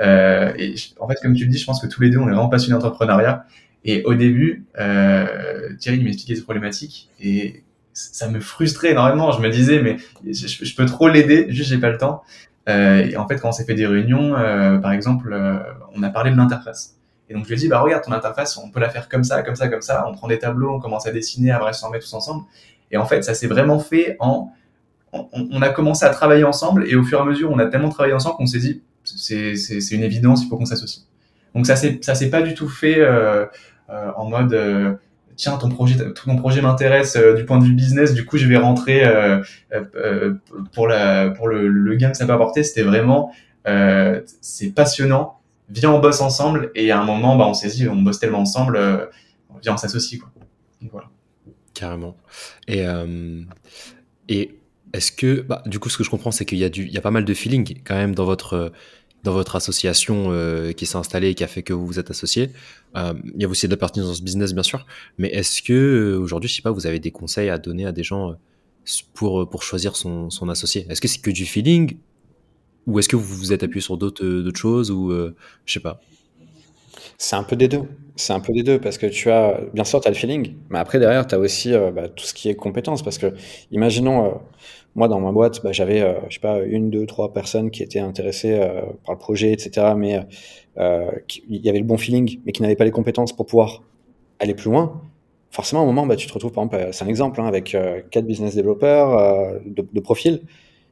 Et en fait, comme tu le dis, je pense que tous les deux, on est vraiment passionnés d'entrepreneuriat. Et au début, euh, Thierry m'expliquait ses problématiques et ça me frustrait énormément. Je me disais, mais je, peux trop l'aider, juste j'ai pas le temps. Euh, et en fait, quand on s'est fait des réunions, euh, par exemple, euh, on a parlé de l'interface. Et donc je lui ai dit, bah regarde ton interface, on peut la faire comme ça, comme ça, comme ça. On prend des tableaux, on commence à dessiner, à brainstormer tous ensemble. Et en fait, ça s'est vraiment fait en, on, on, a commencé à travailler ensemble et au fur et à mesure, on a tellement travaillé ensemble qu'on s'est dit, c'est une évidence, il faut qu'on s'associe. Donc ça s'est ça s'est pas du tout fait euh, euh, en mode euh, tiens ton projet ton projet m'intéresse du point de vue business, du coup je vais rentrer pour la pour le, le, gain que ça peut apporter. C'était vraiment c'est passionnant. Viens on bosse ensemble et à un moment bah on s'est dit on bosse tellement ensemble, viens on s'associe quoi. Donc, voilà. Carrément. Et et est-ce que, bah, du coup, ce que je comprends, c'est qu'il y a du, il y a pas mal de feeling quand même dans votre, dans votre association euh, qui s'est installée et qui a fait que vous vous êtes associés. Euh, il y a aussi de la partie dans ce business, bien sûr. Mais est-ce que euh, aujourd'hui, je sais pas, vous avez des conseils à donner à des gens euh, pour pour choisir son, son associé? Est-ce que c'est que du feeling? Ou est-ce que vous vous êtes appuyé sur d'autres choses? Ou je sais pas c'est un peu des deux. C'est un peu des deux parce que tu as, bien sûr, tu as le feeling, mais après, derrière, tu as aussi euh, bah, tout ce qui est compétence. Parce que, imaginons, euh, moi, dans ma boîte, bah, j'avais, euh, je sais pas, une, deux, trois personnes qui étaient intéressées par le projet, etc. Mais il y avait le bon feeling, mais qui n'avaient pas les compétences pour pouvoir aller plus loin. Forcément, à un moment, bah, tu te retrouves, par exemple, c'est un exemple, hein, avec quatre business développeurs de, profil,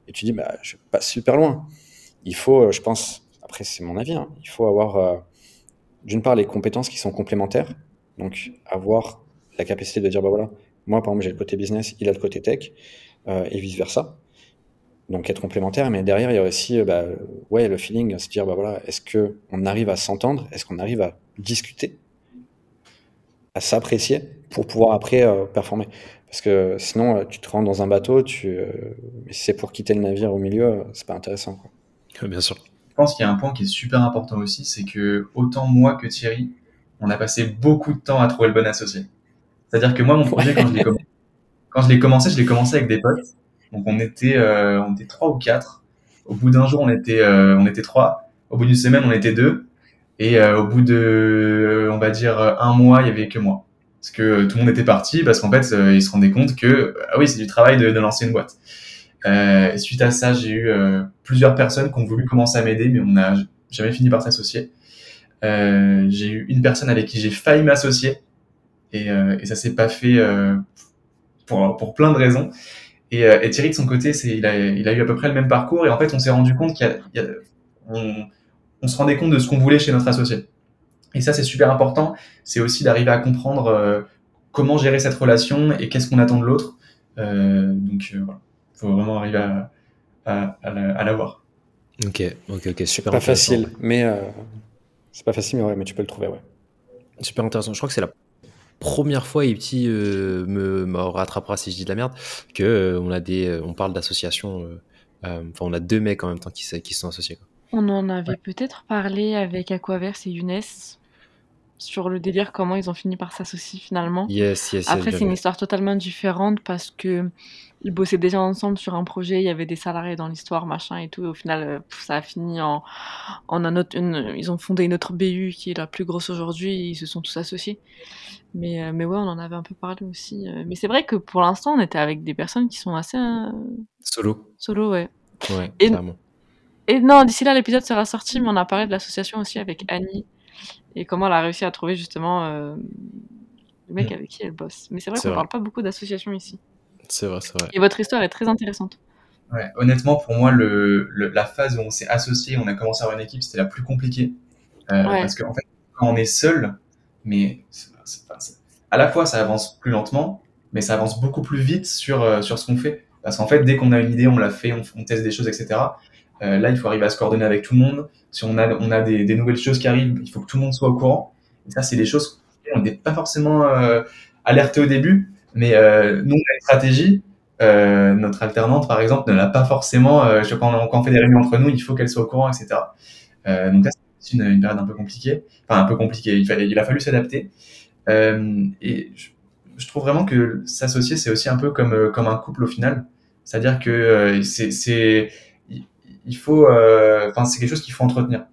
et tu dis, bah, je pas super loin. Il faut, je pense, après, c'est mon avis, hein, il faut avoir d'une part les compétences qui sont complémentaires, donc avoir la capacité de dire bah voilà, moi par exemple j'ai le côté business, il a le côté tech, euh, et vice versa. Donc être complémentaire, mais derrière il y a aussi bah, ouais le feeling, se dire bah voilà, est-ce que on arrive à s'entendre, est-ce qu'on arrive à discuter, à s'apprécier pour pouvoir après euh, performer? Parce que sinon euh, tu te rends dans un bateau, euh, si c'est pour quitter le navire au milieu, c'est pas intéressant. Quoi. Bien sûr pense qu'il y a un point qui est super important aussi, c'est que autant moi que Thierry, on a passé beaucoup de temps à trouver le bon associé. C'est-à-dire que moi, mon projet, quand je l'ai commencé, quand je l'ai commencé, je l'ai commencé avec des potes. Donc on était, euh, on était trois ou quatre. Au bout d'un jour, on était, euh, on était trois. Au bout d'une semaine, on était deux. Et euh, au bout de, on va dire un mois, il y avait que moi. Parce que tout le monde était parti, parce qu'en fait, ils se rendaient compte que, ah oui, c'est du travail de, de lancer une boîte. Euh, suite à ça, j'ai eu euh, plusieurs personnes qui ont voulu commencer à m'aider, mais on n'a jamais fini par s'associer. Euh, j'ai eu une personne avec qui j'ai failli m'associer et, et, ça s'est pas fait. Pour, plein de raisons. Et, et, Thierry, de son côté, il, a, eu à peu près le même parcours. Et en fait, on s'est rendu compte qu'il y a, on, on, se rendait compte de ce qu'on voulait chez notre associé. Et ça, c'est super important. C'est aussi d'arriver à comprendre comment gérer cette relation et qu'est-ce qu'on attend de l'autre. Donc, voilà. Faut vraiment arriver à, à, à l'avoir. Ok, ok, ok, super. Pas facile, mais c'est pas facile, mais ouais, mais tu peux le trouver, ouais. Super intéressant. Je crois que c'est la première fois, et petit euh, me, me, rattrapera si je dis de la merde, que euh, on a des, euh, on parle d'associations. Enfin, on a deux mecs en même temps qui, qui sont associés. Quoi. On en avait peut-être parlé avec Aquaverse et Younes sur le délire comment ils ont fini par s'associer finalement. Yes, yes, Après, c'est une histoire totalement différente parce que ils bossaient déjà ensemble sur un projet, il y avait des salariés dans l'histoire, machin et tout. Et au final, ça a fini en, en un autre, une, ils ont fondé une autre BU qui est la plus grosse aujourd'hui. Ils se sont tous associés. Mais, euh, mais ouais, on en avait un peu parlé aussi. Euh. Mais c'est vrai que pour l'instant, on était avec des personnes qui sont assez. Euh... Solo. Solo, ouais. Ouais, et, clairement. Et non, d'ici là, l'épisode sera sorti, mais on a parlé de l'association aussi avec Annie et comment elle a réussi à trouver justement euh, le mec mm. avec qui elle bosse. Mais c'est vrai qu'on parle pas beaucoup d'associations ici. C'est vrai, c'est vrai. Et votre histoire est très intéressante. Ouais, honnêtement, pour moi, le, le, la phase où on s'est associé, on a commencé à avoir une équipe, c'était la plus compliquée. Euh, ouais. Parce qu'en en fait, quand on est seul, mais à la fois ça avance plus lentement, mais ça avance beaucoup plus vite sur, euh, sur ce qu'on fait. Parce qu'en fait, dès qu'on a une idée, on la fait, on, on, teste des choses, etc. Euh, là, il faut arriver à se coordonner avec tout le monde. Si on a, on a des, des, nouvelles choses qui arrivent, il faut que tout le monde soit au courant. Et ça, c'est des choses qu'on n'est pas forcément euh, alerté au début, mais euh, nous, on a une stratégie. Euh, notre alternante, par exemple, ne l'a pas forcément. Euh, quand, on, quand on fait des réunions entre nous, il faut qu'elle soit au courant, etc. Euh, donc là, c'est une, période un peu compliquée. Enfin, un peu compliquée. Il, a fallu s'adapter. Euh, et je, trouve vraiment que s'associer, c'est aussi un peu comme, euh, comme un couple au final. C'est-à-dire que c'est, il faut, enfin, c'est quelque chose qu'il faut entretenir.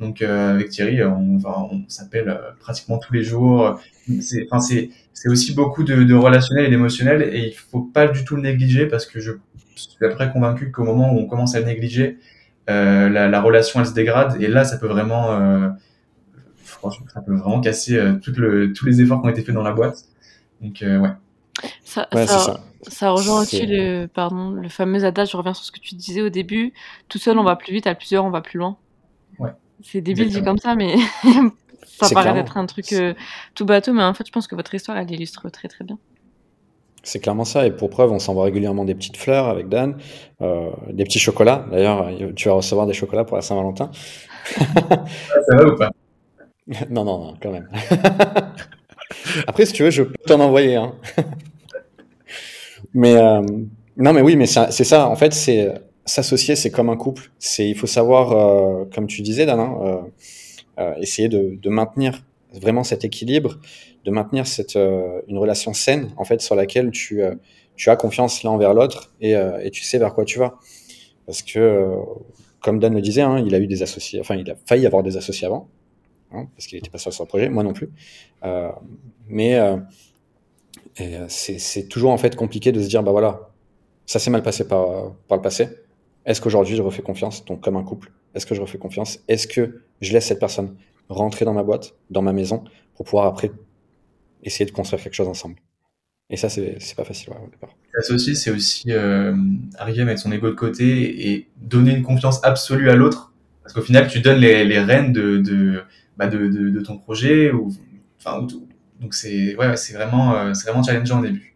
Donc avec Thierry, on, va, on s'appelle pratiquement tous les jours. C'est, enfin, c'est, c'est aussi beaucoup de, de relationnel et d'émotionnel, et il faut pas du tout le négliger parce que je suis après convaincu qu'au moment où on commence à le négliger, euh, la, la, relation elle se dégrade, et là ça peut vraiment euh, franchement, ça peut vraiment casser euh, tout le, tous les efforts qui ont été faits dans la boîte. Donc, euh, ouais. Ça, ouais, ça, ça. ça, rejoint aussi le, pardon, le fameux adage, je reviens sur ce que tu disais au début, tout seul on va plus vite, à plusieurs on va plus loin. Ouais. C'est débile dit comme ça, mais ça paraît d'être un truc euh, tout bateau, mais en fait je pense que votre histoire elle illustre très très bien. C'est clairement ça, et pour preuve, on s'envoie régulièrement des petites fleurs avec Dan, euh, des petits chocolats. D'ailleurs, tu vas recevoir des chocolats pour la Saint-Valentin. ça va ou pas? Non, non, non, quand même. Après, si tu veux, je peux t'en envoyer. Hein. mais euh, non, mais oui, mais c'est ça. En fait, c'est s'associer, c'est comme un couple. C'est, il faut savoir, euh, comme tu disais, Dan, hein, euh, euh essayer de, maintenir vraiment cet équilibre, de maintenir cette euh, une relation saine, en fait, sur laquelle tu tu as confiance l'un envers l'autre et, et tu sais vers quoi tu vas. Parce que, comme Dan le disait, hein, il a eu des associés, enfin, il a failli avoir des associés avant hein, parce qu'il n'était pas sur le projet, moi non plus. Mais c'est toujours en fait compliqué de se dire, bah voilà, ça s'est mal passé par, par le passé. Est-ce qu'aujourd'hui je refais confiance, donc comme un couple, est-ce que je refais confiance? Est-ce que je laisse cette personne rentrer dans ma boîte, dans ma maison, pour pouvoir après essayer de construire quelque chose ensemble? Et ça, c'est pas facile ouais, au départ. C'est aussi euh, arriver à mettre son ego de côté et donner une confiance absolue à l'autre. Parce qu'au final, tu donnes les, les rênes de, de, bah de, de, ton projet ou enfin donc c'est ouais vraiment euh, c'est vraiment challengeant au début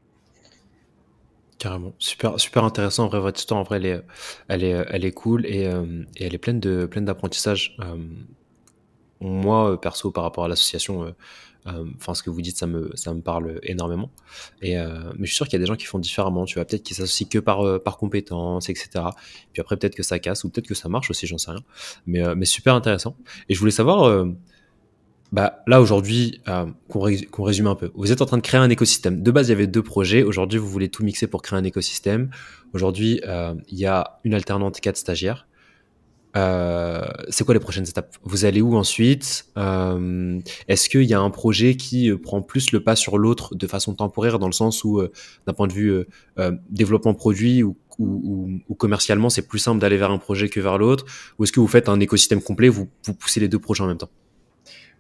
carrément. Super super intéressant en vrai votre histoire en vrai elle est elle est elle est cool et, euh, et elle est pleine de pleine d'apprentissage. Euh, moi perso par rapport à l'association euh, enfin ce que vous dites ça me ça me parle énormément. Et mais je suis sûr qu'il y a des gens qui font différemment tu vois. Peut-être qu'ils s'associent que par par compétences etc puis après peut-être que ça casse ou peut-être que ça marche aussi j'en sais rien. Mais mais super intéressant. Et je voulais savoir bah, là aujourd'hui, euh, qu'on ré résume un peu. Vous êtes en train de créer un écosystème. De base, il y avait deux projets. Aujourd'hui, vous voulez tout mixer pour créer un écosystème. Aujourd'hui, euh, il y a une alternante quatre stagiaires. Euh, c'est quoi les prochaines étapes? Vous allez où ensuite? Est-ce qu'il y a un projet qui prend plus le pas sur l'autre de façon temporaire, dans le sens où, d'un point de vue développement produit ou, commercialement, c'est plus simple d'aller vers un projet que vers l'autre? Ou est-ce que vous faites un écosystème complet, vous poussez les deux projets en même temps?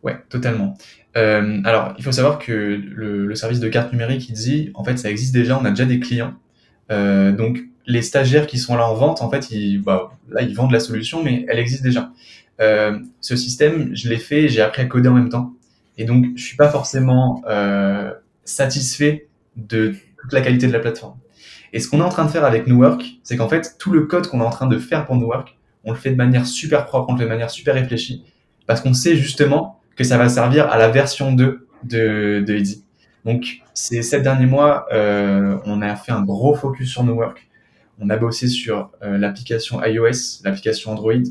Ouais, totalement. Euh, alors, il faut savoir que le, service de carte numérique dit, en fait, ça existe déjà, on a déjà des clients. Euh, donc, les stagiaires qui sont là en vente, en fait, ils, bah, là, ils vendent la solution, mais elle existe déjà. Euh, ce système, je l'ai fait, j'ai appris à coder en même temps. Et donc, je suis pas forcément satisfait de toute la qualité de la plateforme. Et ce qu'on est en train de faire avec New Work, c'est qu'en fait, tout le code qu'on est en train de faire pour New Work, on le fait de manière super propre, on le fait de manière super réfléchie, parce qu'on sait justement que ça va servir à la version 2 de, de Easy. Donc, ces sept derniers mois, euh, on a fait un gros focus sur New Work. On a bossé sur euh, l'application iOS, l'application Android.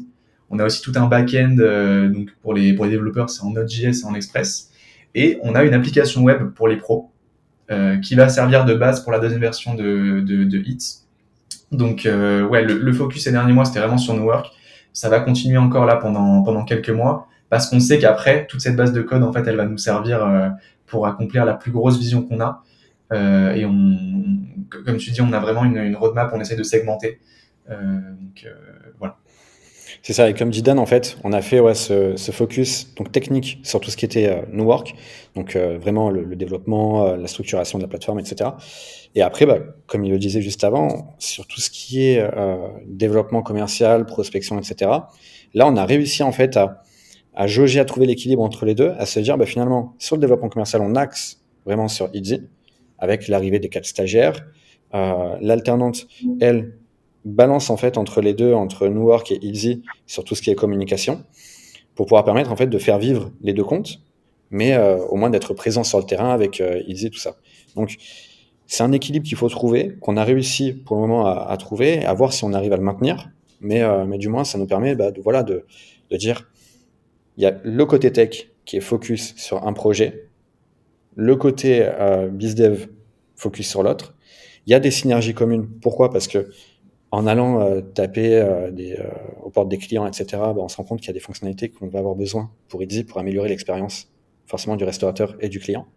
On a aussi tout un back-end euh, donc pour les, développeurs, c'est en Node.js et en Express. Et on a une application web pour les pros qui va servir de base pour la deuxième version de, de. Donc, ouais, le, focus ces derniers mois, c'était vraiment sur New Work. Ça va continuer encore là pendant, pendant quelques mois parce qu'on sait qu'après, toute cette base de code, en fait, elle va nous servir euh, pour accomplir la plus grosse vision qu'on a. Euh, et on, comme tu dis, on a vraiment une, une roadmap, on essaie de segmenter. Euh, donc voilà. C'est ça, et comme dit Dan, en fait, on a fait ouais, ce, focus donc technique sur tout ce qui était euh, New Work, donc vraiment le, le développement, la structuration de la plateforme, etc. Et après, bah, comme il le disait juste avant, sur tout ce qui est développement commercial, prospection, etc. Là, on a réussi en fait à, à jauger, à trouver l'équilibre entre les deux, à se dire, bah, finalement, sur le développement commercial, on axe vraiment sur Easy, avec l'arrivée des quatre stagiaires. Euh, L'alternante, elle, balance en fait entre les deux, entre New Work et Easy, sur tout ce qui est communication, pour pouvoir permettre en fait de faire vivre les deux comptes, mais euh, au moins d'être présent sur le terrain avec euh, Easy, tout ça. Donc, c'est un équilibre qu'il faut trouver, qu'on a réussi pour le moment à, trouver, à voir si on arrive à le maintenir, mais, euh, mais du moins, ça nous permet bah, voilà, de, de dire, il y a le côté tech qui est focus sur un projet, le côté euh, bizdev focus sur l'autre. Il y a des synergies communes. Pourquoi? Parce que en allant euh, taper euh, euh, aux portes des clients, etc., bah, on se rend compte qu'il y a des fonctionnalités qu'on va avoir besoin pour Easy, pour améliorer l'expérience forcément du restaurateur et du client.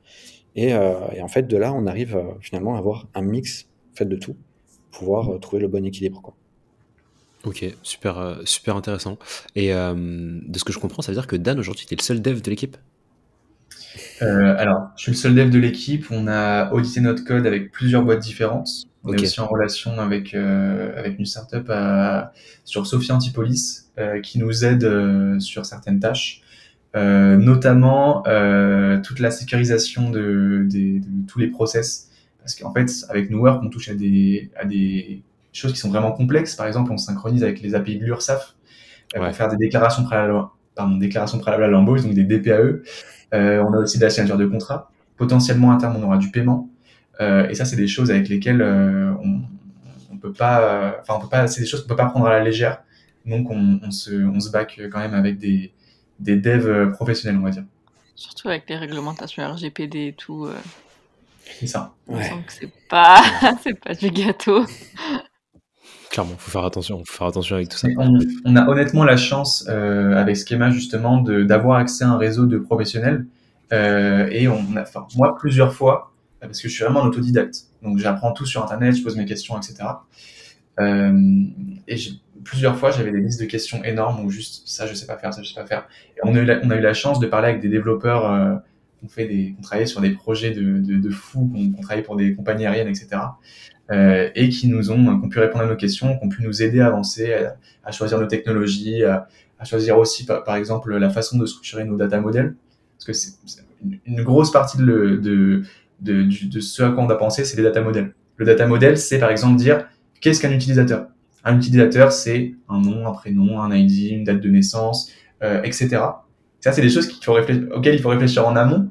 Et, et en fait, de là, on arrive finalement à avoir un mix fait de tout, pouvoir trouver le bon équilibre. Ok, super, euh, super intéressant. Et euh, de ce que je comprends, ça veut dire que Dan, aujourd'hui, tu es le seul dev de l'équipe? Euh, Alors, je suis le seul dev de l'équipe. On a audité notre code avec plusieurs boîtes différentes. On okay. est aussi en relation avec, euh, avec une startup à, sur Sophia Antipolis qui nous aide sur certaines tâches. notamment toute la sécurisation de, de, de, tous les process. Parce qu'en fait, avec New Work, on touche à des, à des choses qui sont vraiment complexes. Par exemple, on synchronise avec les API de l'URSSAF euh, ouais. pour faire des déclarations préalables, pardon, déclarations préalables à l'embauche, donc des DPAE. Euh, on a aussi de la signature de contrat. Potentiellement, à terme, on aura du paiement. Euh, et ça, c'est des choses avec lesquelles euh, on, on peut pas, enfin, on peut pas, c'est des choses qu'on peut pas prendre à la légère. Donc, on, on, se, on se back quand même avec des, des devs professionnels, on va dire. Surtout avec les réglementations RGPD et tout. Euh... C'est ça. Ouais. c'est pas, c'est pas du gâteau. Clairement, faut faire attention, faut faire attention avec tout ça. On, a honnêtement la chance euh, avec Schema justement d'avoir accès à un réseau de professionnels euh, et on a, moi plusieurs fois parce que je suis vraiment un autodidacte, donc j'apprends tout sur internet, je pose mes questions, etc. Euh, et plusieurs fois j'avais des listes de questions énormes où juste ça je sais pas faire, ça je sais pas faire. Et on a eu la, chance de parler avec des développeurs euh, on fait des, on travaillait sur des projets de, de, de fous, qu'on qu travaillait pour des compagnies aériennes, etc euh, et qui nous ont, qui ont pu répondre à nos questions, qui ont pu nous aider à avancer, à, choisir nos technologies, à, choisir aussi, par, exemple, la façon de structurer nos data models, parce que c'est une, grosse partie de, ce à quoi on a pensé, c'est les data models. Le data model, c'est par exemple dire qu'est-ce qu'un utilisateur? Un utilisateur, c'est un nom, un prénom, un ID, une date de naissance, euh, etc. Ça, c'est des choses auxquelles il faut réfléchir en amont,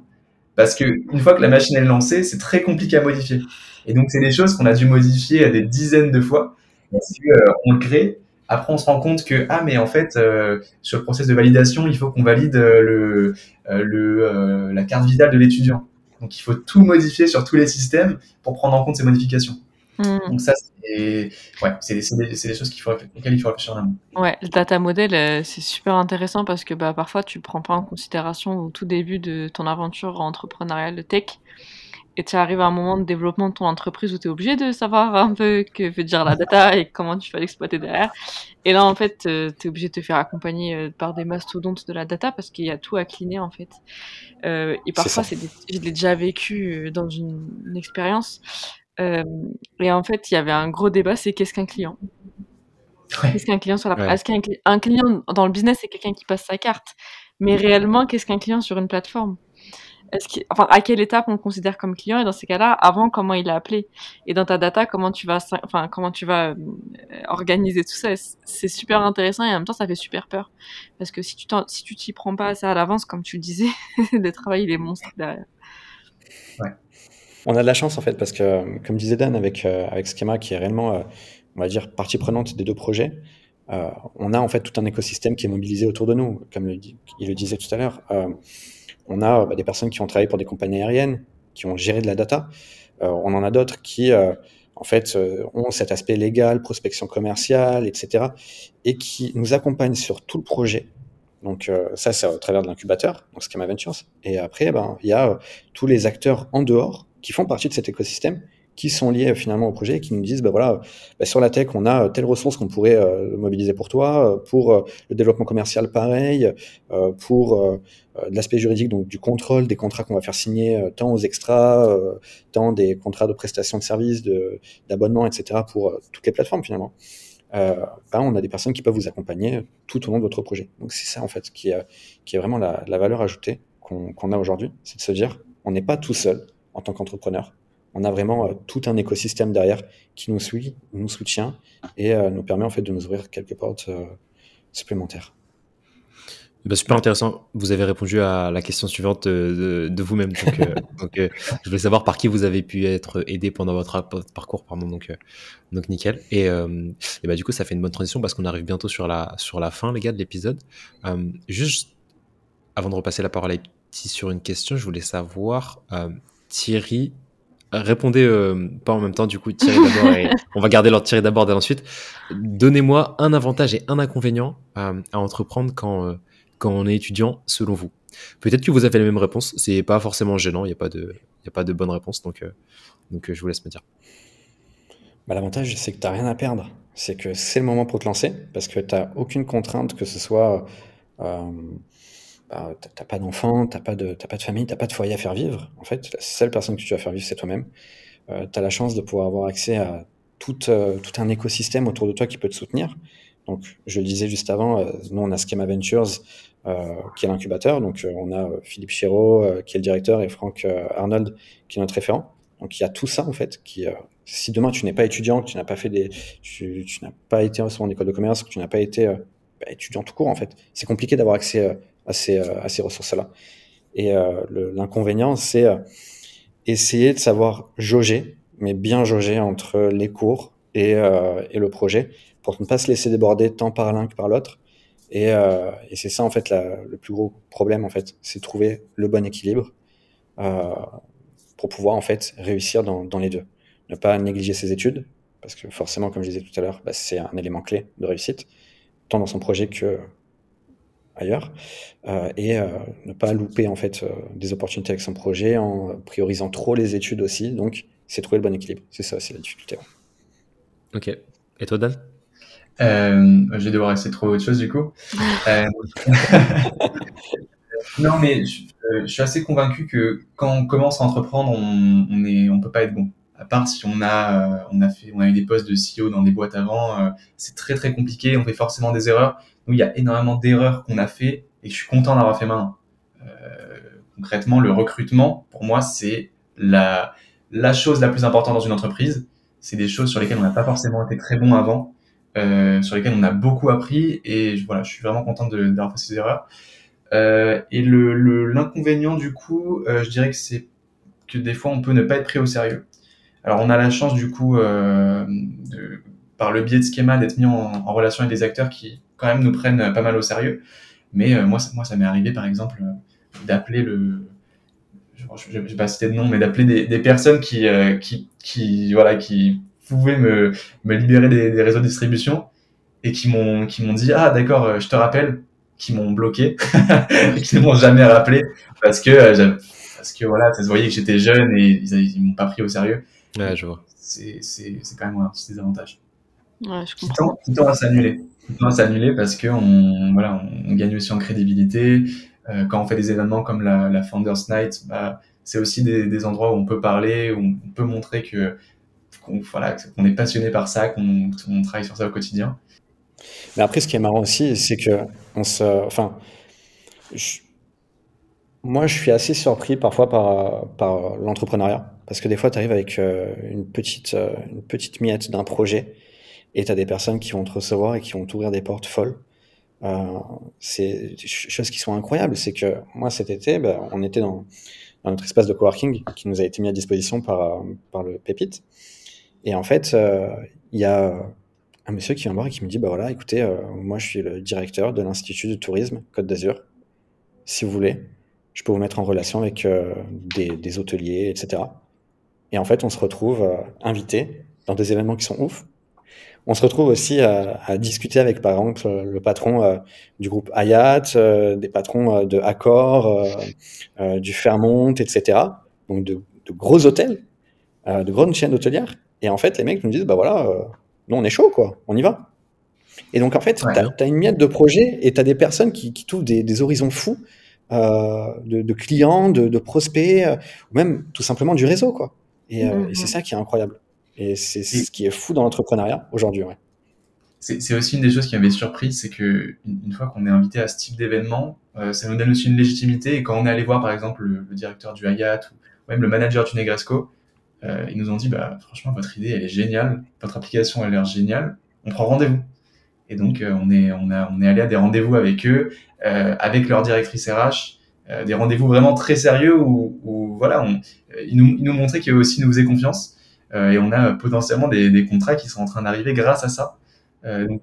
parce que une fois que la machine est lancée, c'est très compliqué à modifier. Et donc, c'est des choses qu'on a dû modifier des dizaines de fois. Parce euh, on le crée. Après, on se rend compte que, ah, mais en fait, euh, sur le process de validation, il faut qu'on valide euh, la carte vitale de l'étudiant. Donc, il faut tout modifier sur tous les systèmes pour prendre en compte ces modifications. Mmh. Donc, ça, c'est ouais, des, des, des, choses qu'il faut, auxquelles il faut réfléchir en amont. Ouais, le data model, euh, c'est super intéressant parce que bah, parfois, tu ne prends pas en considération au tout début de ton aventure entrepreneuriale tech et tu arrives à un moment de développement de ton entreprise où tu es obligé de savoir un peu que veut dire la data et comment tu vas l'exploiter derrière. Et là, en fait, euh, tu es obligé de te faire accompagner euh, par des mastodontes de la data parce qu'il y a tout à cleaner, en fait. Euh, et parfois, c'est je l'ai déjà vécu dans une, expérience. Et en fait, il y avait un gros débat, c'est qu'est-ce qu'un client? Qu'est-ce qu'un client sur la ouais. Est-ce qu'un un client dans le business, c'est quelqu'un qui passe sa carte? Mais réellement, qu'est-ce qu'un client sur une plateforme? Enfin, à quelle étape on le considère comme client? Et dans ces cas-là, avant, comment il a appelé? Et dans ta data, comment tu vas, enfin, comment tu vas euh, organiser tout ça? C'est super intéressant et en même temps, ça fait super peur. Parce que si tu si tu t'y prends pas assez à l'avance, comme tu le disais, de travailler les monstres derrière. Ouais. On a de la chance en fait parce que, comme disait Dan, avec euh, avec Schema qui est réellement, euh, on va dire, partie prenante des deux projets. on a en fait tout un écosystème qui est mobilisé autour de nous, comme il le disait tout à l'heure on a bah, des personnes qui ont travaillé pour des compagnies aériennes, qui ont géré de la data. Euh, on en a d'autres qui, euh, en fait, euh, ont cet aspect légal, prospection commerciale, etc., et qui nous accompagnent sur tout le projet. Donc ça, c'est au travers de l'incubateur, donc Schema Ventures. Et après, ben, il y a tous les acteurs en dehors qui font partie de cet écosystème qui sont liés finalement au projet et qui nous disent bah voilà bah, sur la tech on a telle ressource qu'on pourrait euh, mobiliser pour toi euh, pour euh, le développement commercial pareil pour l'aspect juridique donc du contrôle des contrats qu'on va faire signer tant aux extras tant des contrats de prestation de services d'abonnement etc pour toutes les plateformes finalement. Ben, on a des personnes qui peuvent vous accompagner tout au long de votre projet. Donc c'est ça en fait qui est vraiment la valeur ajoutée qu'on a aujourd'hui c'est de se dire on n'est pas tout seul en tant qu'entrepreneur on a vraiment euh, tout un écosystème derrière qui nous suit, nous soutient et euh, nous permet en fait de nous ouvrir quelques portes euh, supplémentaires. Bah, super intéressant. Vous avez répondu à la question suivante de, vous-même. Donc, je voulais savoir par qui vous avez pu être aidé pendant votre, parcours. Pardon, donc, donc nickel. Et, et, bah, du coup, ça fait une bonne transition parce qu'on arrive bientôt sur la, sur la fin, les gars, de l'épisode. juste avant de repasser la parole à Thierry sur une question, je voulais savoir, Thierry, Répondez euh, pas en même temps, du coup, Thierry d'abord et on va garder l'ordre Thierry d'abord et ensuite. Donnez-moi un avantage et un inconvénient à, entreprendre quand, euh, quand on est étudiant, selon vous. Peut-être que vous avez la même réponse, c'est pas forcément gênant, il n'y a, pas de, y a pas de bonne réponse, donc, euh, donc je vous laisse me dire. Bah, L'avantage, c'est que tu n'as rien à perdre. C'est que c'est le moment pour te lancer, parce que tu n'as aucune contrainte, que ce soit bah, t'as pas d'enfant, t'as pas de, pas de famille, t'as pas de foyer à faire vivre. En fait, la seule personne que tu vas faire vivre, c'est toi-même. Euh, tu as la chance de pouvoir avoir accès à tout, euh, tout un écosystème autour de toi qui peut te soutenir. Donc, je le disais juste avant, euh, nous, on a Schema Ventures, euh, qui est l'incubateur. Donc, on a Philippe Chéreau, qui est le directeur, et Franck Arnold, qui est notre référent. Donc, il y a tout ça, en fait, si demain tu n'es pas étudiant, que tu n'as pas fait des, tu n'as pas été en école de commerce, que tu n'as pas été bah, étudiant tout court, en fait, c'est compliqué d'avoir accès à ces, euh, à ces ressources-là. Et euh, l'inconvénient, c'est euh, essayer de savoir jauger, mais bien jauger entre les cours et, le projet, pour ne pas se laisser déborder tant par l'un que par l'autre. Et, c'est ça en fait le plus gros problème en fait, c'est trouver le bon équilibre pour pouvoir en fait réussir dans, dans, les deux. Ne pas négliger ses études parce que forcément, comme je disais tout à l'heure, bah, c'est un élément clé de réussite, tant dans son projet que ailleurs euh, et euh, ne pas louper en fait euh, des opportunités avec son projet en priorisant trop les études aussi. Donc, c'est trouver le bon équilibre. C'est ça, c'est la difficulté. Ok. Et toi, Dan? Je vais devoir essayer de trouver autre chose du coup. non, mais je, suis assez convaincu que quand on commence à entreprendre, on, on est, on peut pas être bon. À part si on a, on a fait, on a eu des postes de CEO dans des boîtes avant, c'est très très compliqué. On fait forcément des erreurs il y a énormément d'erreurs qu'on a fait et je suis content d'avoir fait maintenant. Euh, concrètement, le recrutement, pour moi, c'est la, chose la plus importante dans une entreprise. C'est des choses sur lesquelles on n'a pas forcément été très bon avant, euh, sur lesquelles on a beaucoup appris et voilà, je suis vraiment content d'avoir fait ces erreurs. Euh, et le l'inconvénient du coup, je dirais que c'est que des fois on peut ne pas être pris au sérieux. Alors on a la chance du coup, par le biais de Schema, d'être mis en relation avec des acteurs qui quand même nous prennent pas mal au sérieux. Mais euh, moi, moi, ça m'est arrivé, par exemple, euh, d'appeler le, je ne vais pas citer de nom, mais d'appeler des, des, personnes qui, euh, qui, qui, voilà, qui pouvaient me, me libérer des, des, réseaux de distribution et qui m'ont, qui m'ont dit, ah, d'accord, je te rappelle, qui m'ont bloqué, qui ne m'ont jamais rappelé parce que parce que voilà, ça se voyait que j'étais jeune et ils, ils m'ont pas pris au sérieux. Ouais, je vois. C'est quand même un petit désavantage. Ouais, je Qui tend, qui tend à s'annuler. Qui tend à s'annuler parce que on, voilà, on gagne aussi en crédibilité. Euh, quand on fait des événements comme la, la Founders Night, bah, c'est aussi des, des endroits où on peut parler, où on peut montrer que qu'on voilà, qu'on est passionné par ça, qu'on on travaille sur ça au quotidien. Mais après, ce qui est marrant aussi, c'est que on se, enfin, je- moi, je suis assez surpris parfois par, par l'entrepreneuriat, parce que des fois, tu arrives avec euh, une petite, euh, une petite miette d'un projet, et tu as des personnes qui vont te recevoir et qui vont t'ouvrir des portes folles. Euh, c'est choses qui sont incroyables. C'est que moi, cet été, ben, on était dans, notre espace de coworking qui nous a été mis à disposition par, euh, par le Pépite. Et en fait, euh, il y a un monsieur qui vient me voir et qui me dit, bah voilà, écoutez, euh, moi je suis le directeur de l'Institut de tourisme Côte d'Azur. Si vous voulez, je peux vous mettre en relation avec des, des hôteliers, etc. Et en fait, on se retrouve invités dans des événements qui sont ouf. On se retrouve aussi à, à discuter avec, par exemple, le patron euh, du groupe Hayat, euh, des patrons euh, de Accor, du Fairmont, etc. Donc de, de gros hôtels, de grandes chaînes hôtelières. Et en fait, les mecs nous disent, bah voilà, nous on est chaud, quoi, on y va. Et donc en fait, Ouais. tu as, une miette de projets et tu as des personnes qui, qui trouvent des, des horizons fous euh, de, de clients, de, de prospects, euh, ou même tout simplement du réseau, quoi. Et, euh, et c'est ça qui est incroyable. Et c'est ce qui est fou dans l'entrepreneuriat aujourd'hui, ouais. C'est aussi une des choses qui m'avait surpris, c'est que une, fois qu'on est invité à ce type d'événement, euh, ça nous donne aussi une légitimité. Et quand on est allé voir, par exemple, le, le directeur du Hayat ou même le manager du Negresco, euh, ils nous ont dit, bah, franchement, votre idée, elle est géniale, votre application, elle a l'air géniale, on prend rendez-vous. Et donc, euh, on, est, on, a, on est allé à des rendez-vous avec eux, avec leur directrice RH, des rendez-vous vraiment très sérieux où, où voilà, on, ils, nous, ils nous montraient qu'eux aussi nous faisaient confiance. Euh, et on a potentiellement des, des contrats qui sont en train d'arriver grâce à ça. Euh, donc,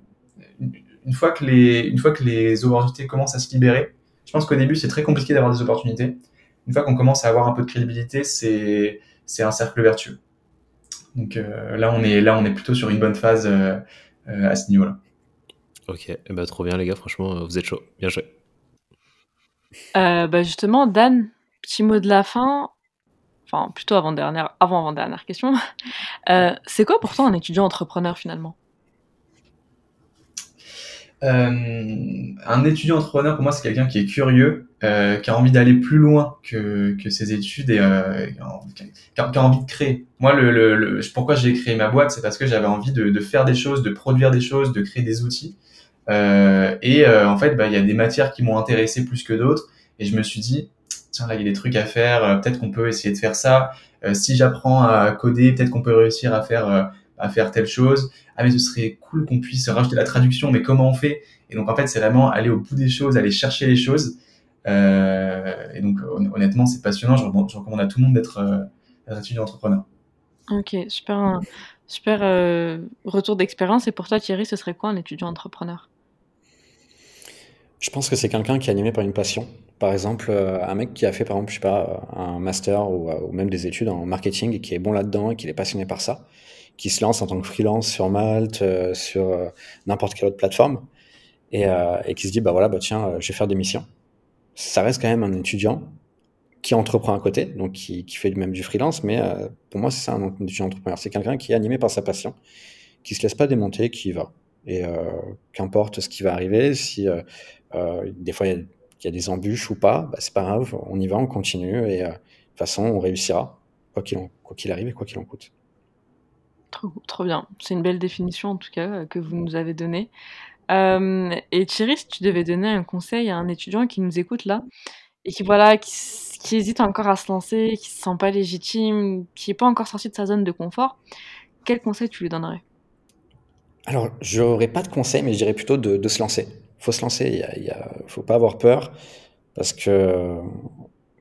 une- fois que les, une fois que les opportunités commencent à se libérer, je pense qu'au début c'est très compliqué d'avoir des opportunités. Une fois qu'on commence à avoir un peu de crédibilité, c'est c'est un cercle vertueux. Donc euh, là on est là on est plutôt sur une bonne phase euh, euh, à ce niveau-là. Ok, eh ben, trop bien les gars, franchement, vous êtes chaud. Bien joué. Euh, bah justement, Dan, petit mot de la fin. Enfin, plutôt avant dernière, avant avant dernière question. Euh, c'est quoi pour toi un étudiant entrepreneur finalement? Euh, un étudiant entrepreneur pour moi c'est quelqu'un qui est curieux, euh, qui a envie d'aller plus loin que, que ses études et euh, qui, a, qui a envie de créer. Moi le, le, le pourquoi j'ai créé ma boîte c'est parce que j'avais envie de, de faire des choses, de produire des choses, de créer des outils. Euh, et euh, en fait, bah, il y a des matières qui m'ont intéressé plus que d'autres. Et je me suis dit, tiens, là, il y a des trucs à faire. euh, peut-être qu'on peut essayer de faire ça. Euh, si j'apprends à coder, peut-être qu'on peut réussir à faire, euh, à faire telle chose. Ah, mais ce serait cool qu'on puisse rajouter la traduction. Mais comment on fait? Et donc, en fait, c'est vraiment aller au bout des choses, aller chercher les choses. Euh, et donc, hon- honnêtement, c'est passionnant. Je, recommande- je recommande à tout le monde d'être euh, étudiant entrepreneur. Ok, super, super euh, retour d'expérience. Et pour toi, Thierry, ce serait quoi un étudiant entrepreneur? Je pense que c'est quelqu'un qui est animé par une passion. Par exemple, euh, un mec qui a fait, par exemple, je sais pas, un master ou, euh, ou même des études en marketing et qui est bon là-dedans et qui est passionné par ça, qui se lance en tant que freelance sur Malte, euh, sur euh, n'importe quelle autre plateforme et, euh, qui se dit, bah voilà, bah tiens, euh, je vais faire des missions. Ça reste quand même un étudiant qui entreprend à côté, donc qui, fait même du freelance, mais euh, pour moi, c'est ça un étudiant entrepreneur. C'est quelqu'un qui est animé par sa passion, qui se laisse pas démonter, qui y va. Et euh, qu'importe ce qui va arriver, si euh, euh, des fois il y, a- il y a des embûches ou pas, bah, c'est pas grave, on y va, on continue et euh, de toute façon on réussira, quoi qu'il en- quoi qu'il arrive et quoi qu'il en coûte. Trop, trop bien. C'est une belle définition en tout cas euh, que vous nous avez donnée. Euh, et Thierry, si tu devais donner un conseil à un étudiant qui nous écoute là et qui voilà, qui, hésite encore à se lancer, qui se sent pas légitime, qui est pas encore sorti de sa zone de confort, quel conseil tu lui donnerais? Alors, j'aurais pas de conseil, mais je dirais plutôt de, de se lancer. Faut se lancer, il y a, il y a- faut pas avoir peur, parce que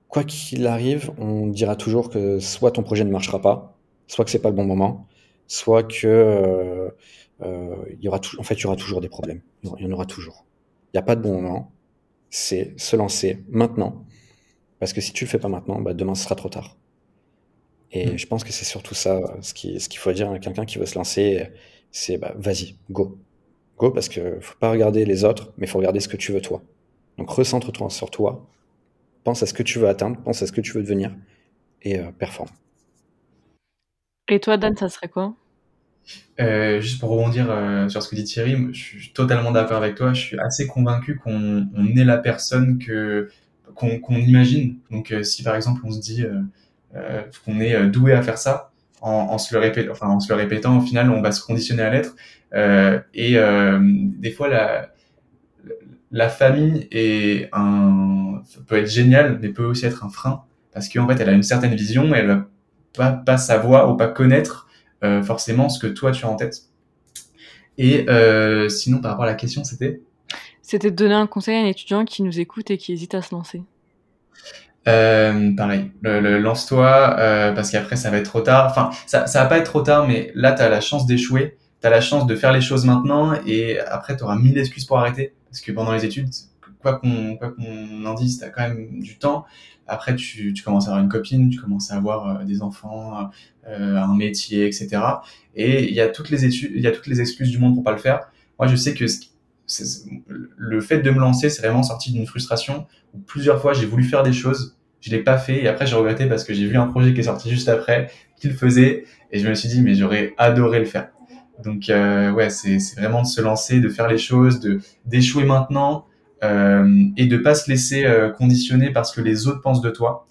quoi qu'il arrive, on dira toujours que soit ton projet ne marchera pas, soit que c'est pas le bon moment, soit que euh, euh, il y aura en fait, il y aura toujours des problèmes. Il y en aura toujours. Il n'y a pas de bon moment. C'est se lancer maintenant, parce que si tu le fais pas maintenant, bah, demain ce sera trop tard. Et Mm. je pense que c'est surtout ça, ce qu'il faut dire à quelqu'un qui veut se lancer, c'est bah, vas-y, go. Go, parce que faut pas regarder les autres, mais faut regarder ce que tu veux toi. Donc recentre-toi sur toi pense à ce que tu veux atteindre, pense à ce que tu veux devenir et performe. Et toi, Dan, ça serait quoi? Euh, juste pour rebondir euh, sur ce que dit Thierry, je suis totalement d'accord avec toi. Je suis assez convaincu qu'on on est la personne que qu'on imagine. Donc, euh, si par exemple on se dit euh, qu'on est doué à faire ça, en, en, se le répétant, enfin en se le répétant, au final, on va se conditionner à l'être. Et des fois, la la famille est un peut être géniale, mais peut aussi être un frein parce qu'en fait, elle a une certaine vision, et elle va pas pas savoir ou pas connaître euh, forcément ce que toi tu as en tête. Et euh, sinon, par rapport à la question, c'était? C'était de donner un conseil à un étudiant qui nous écoute et qui hésite à se lancer. Euh, pareil, le, lance-toi parce qu'après ça va être trop tard. Enfin, ça, ça va pas être trop tard, mais là tu as la chance d'échouer, tu la chance de faire les choses maintenant et après tu auras mille excuses pour arrêter parce que pendant les études, quoi qu'on qu'on en dise, tu as quand même du temps. Après, tu, commences à avoir une copine, tu commences à avoir des enfants, euh, un métier, etc. Et il y a toutes les études, il y a toutes les excuses du monde pour pas le faire. Moi, je sais que le fait de me lancer, c'est vraiment sorti d'une frustration où plusieurs fois j'ai voulu faire des choses, je l'ai pas fait et après j'ai regretté parce que j'ai vu un projet qui est sorti juste après qu'il faisait et je me suis dit mais j'aurais adoré le faire. Donc euh, ouais, c'est vraiment de se lancer, de faire les choses, de d'échouer maintenant euh, et de pas se laisser euh, conditionner parce que les autres pensent de toi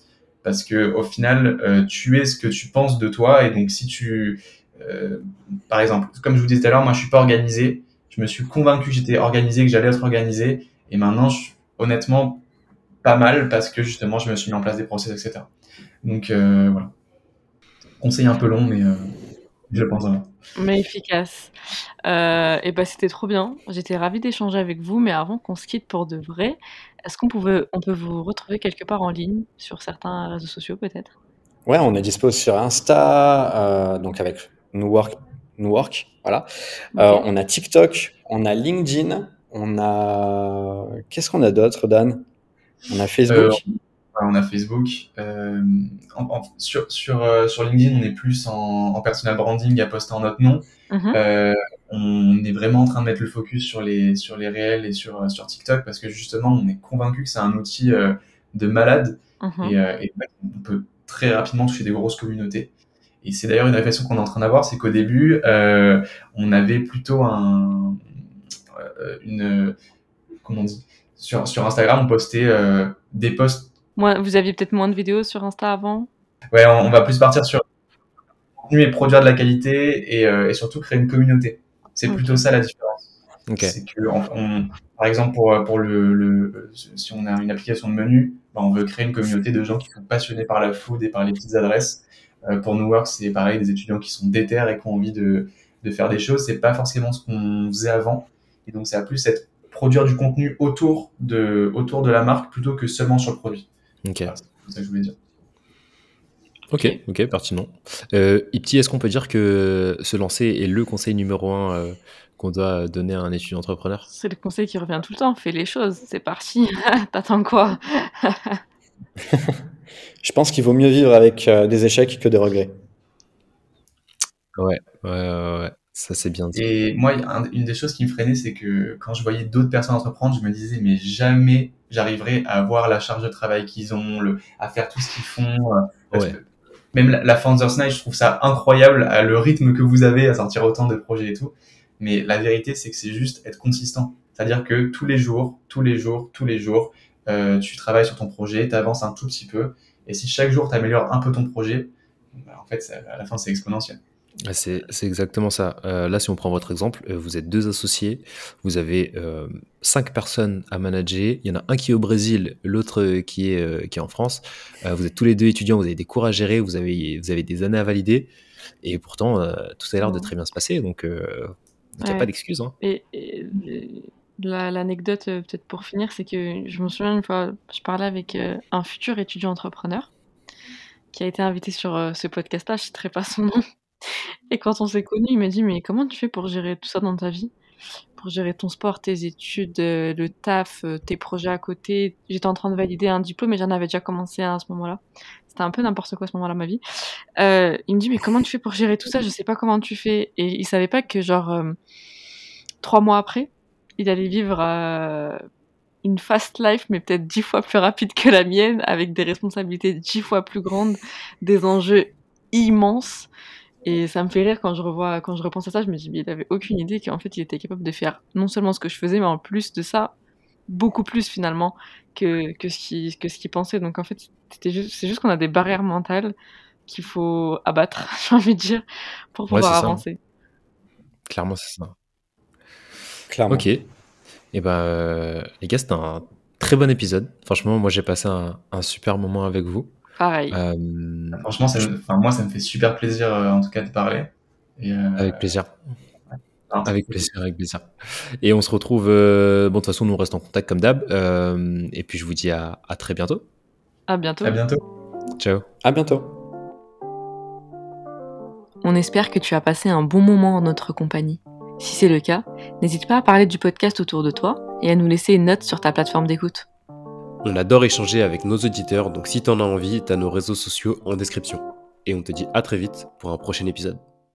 parce que au final, euh, tu es ce que tu penses de toi. Et donc, si tu, euh, par exemple, comme je vous disais tout à l'heure, moi, je suis pas organisé. Je me suis convaincu que j'étais organisé, que j'allais être organisé. Et maintenant, je, honnêtement, pas mal parce que justement, je me suis mis en place des process, etc. Donc, euh, voilà. Conseil un peu long, mais je pense vraiment. Mais efficace. Euh, et bah, c'était trop bien. J'étais ravie d'échanger avec vous, mais avant qu'on se quitte pour de vrai, est-ce qu'on pouvait, on peut vous retrouver quelque part en ligne sur certains réseaux sociaux peut-être? Ouais, on est dispo sur Insta, euh, donc avec Newark, Newark voilà. Euh, on a TikTok, on a LinkedIn, on a qu'est-ce qu'on a d'autre, Dan? On a Facebook. On a Facebook. sur sur sur LinkedIn, on est plus en, en personal branding à poster en notre nom. Mm-hmm on est vraiment en train de mettre le focus sur les, sur les réels et sur, sur TikTok parce que justement, on est convaincu que c'est un outil euh, de malade mhm. et, euh, on peut très rapidement toucher des grosses communautés. Et c'est d'ailleurs une réflexion qu'on est en train d'avoir, c'est qu'au début, euh, on avait plutôt un, une, comment on dit, sur, sur Instagram, on postait des posts. Moi, vous aviez peut-être moins de vidéos sur Insta avant? Ouais, on, va plus partir sur contenu et produire de la qualité et, et surtout créer une communauté. C'est plutôt ça la différence. C'est que, on, par exemple, pour, pour le, le, si on a une application de menu, ben, on veut créer une communauté de gens qui sont passionnés par la food et par les petites adresses. Euh, pour New Work, c'est pareil, des étudiants qui sont déter et qui ont envie de, de faire des choses. C'est pas forcément ce qu'on faisait avant. Et donc, ça a plus être produire du contenu autour de, autour de la marque plutôt que seulement sur le produit. Ok. c'est ça que je voulais dire. Ok, ok, pertinent. Euh, Ipti, est-ce qu'on peut dire que se lancer est le conseil numéro un euh, qu'on doit donner à un étudiant entrepreneur? C'est le conseil qui revient tout le temps. Fais les choses, c'est parti. T'attends quoi? Je pense qu'il vaut mieux vivre avec euh, des échecs que des regrets. Ouais, ouais, ouais, ça c'est bien dit. Et moi, une des choses qui me freinait, c'est que quand je voyais d'autres personnes entreprendre, je me disais, mais jamais j'arriverai à avoir la charge de travail qu'ils ont, le, à faire tout ce qu'ils font. ouais même la, la Founders Night, je trouve ça incroyable, le rythme que vous avez à sortir autant de projets et tout. Mais la vérité, c'est que c'est juste être consistant. C'est-à-dire que tous les jours, tous les jours, tous les jours, euh, tu travailles sur ton projet, tu avances un tout petit peu. Et si chaque jour, tu améliores un peu ton projet, bah, en fait, à la fin, c'est exponentiel. C'est exactement ça. Euh, là, si on prend votre exemple, euh, vous êtes deux associés, vous avez euh, cinq personnes à manager. Il y en a un qui est au Brésil, l'autre qui est qui est en France. vous êtes tous les deux étudiants, vous avez des cours à gérer, vous avez vous avez des années à valider, et pourtant tout a l'air de très bien se passer. Donc, il n'y a pas d'excuse. Hein. Et, l'anecdote, peut-être pour finir, c'est que je me souviens une fois, je parlais avec un futur étudiant entrepreneur qui a été invité sur ce podcast-là. Je ne citerai pas son nom. Et quand on s'est connus, il m'a dit: «Mais comment tu fais pour gérer tout ça dans ta vie? Pour gérer ton sport, tes études, euh, le taf, euh, tes projets à côté?» j'étais en train de valider un diplôme et j'en avais déjà commencé à ce moment-là. C'était un peu n'importe quoi à ce moment-là, ma vie. Euh, il me dit: «Mais comment tu fais pour gérer tout ça? Je sais pas comment tu fais» et il savait pas que genre, trois mois après, il allait vivre, une fast life, mais peut-être dix fois plus rapide que la mienne, avec des responsabilités dix fois plus grandes, des enjeux immenses. Et ça me fait rire quand je revois, quand je repense à ça, je me dis, mais il avait aucune idée qu'en fait, il était capable de faire non seulement ce que je faisais, mais en plus de ça, beaucoup plus finalement que, que ce qu'il que ce pensait. Donc en fait, c'était juste, c'est juste qu'on a des barrières mentales qu'il faut abattre, j'ai envie de dire, pour pouvoir avancer. Clairement, c'est ça. Clairement. Ok. Et eh ben, euh, les gars, c'était un très bon épisode. Franchement, moi, j'ai passé un, un super moment avec vous. Pareil. Euh, Franchement, moi, ça me fait super plaisir, euh, en tout cas, de parler. Euh, avec plaisir. avec plaisir, avec plaisir. Et on se retrouve. bon, de toute façon, nous on reste en contact comme d'hab. et puis, je vous dis à, à, très bientôt. À bientôt. À bientôt. Ciao. À bientôt. On espère que tu as passé un bon moment en notre compagnie. Si c'est le cas, n'hésite pas à parler du podcast autour de toi et à nous laisser une note sur ta plateforme d'écoute. On adore échanger avec nos auditeurs, donc si t'en as envie, t'as nos réseaux sociaux en description. Et on te dit à très vite pour un prochain épisode.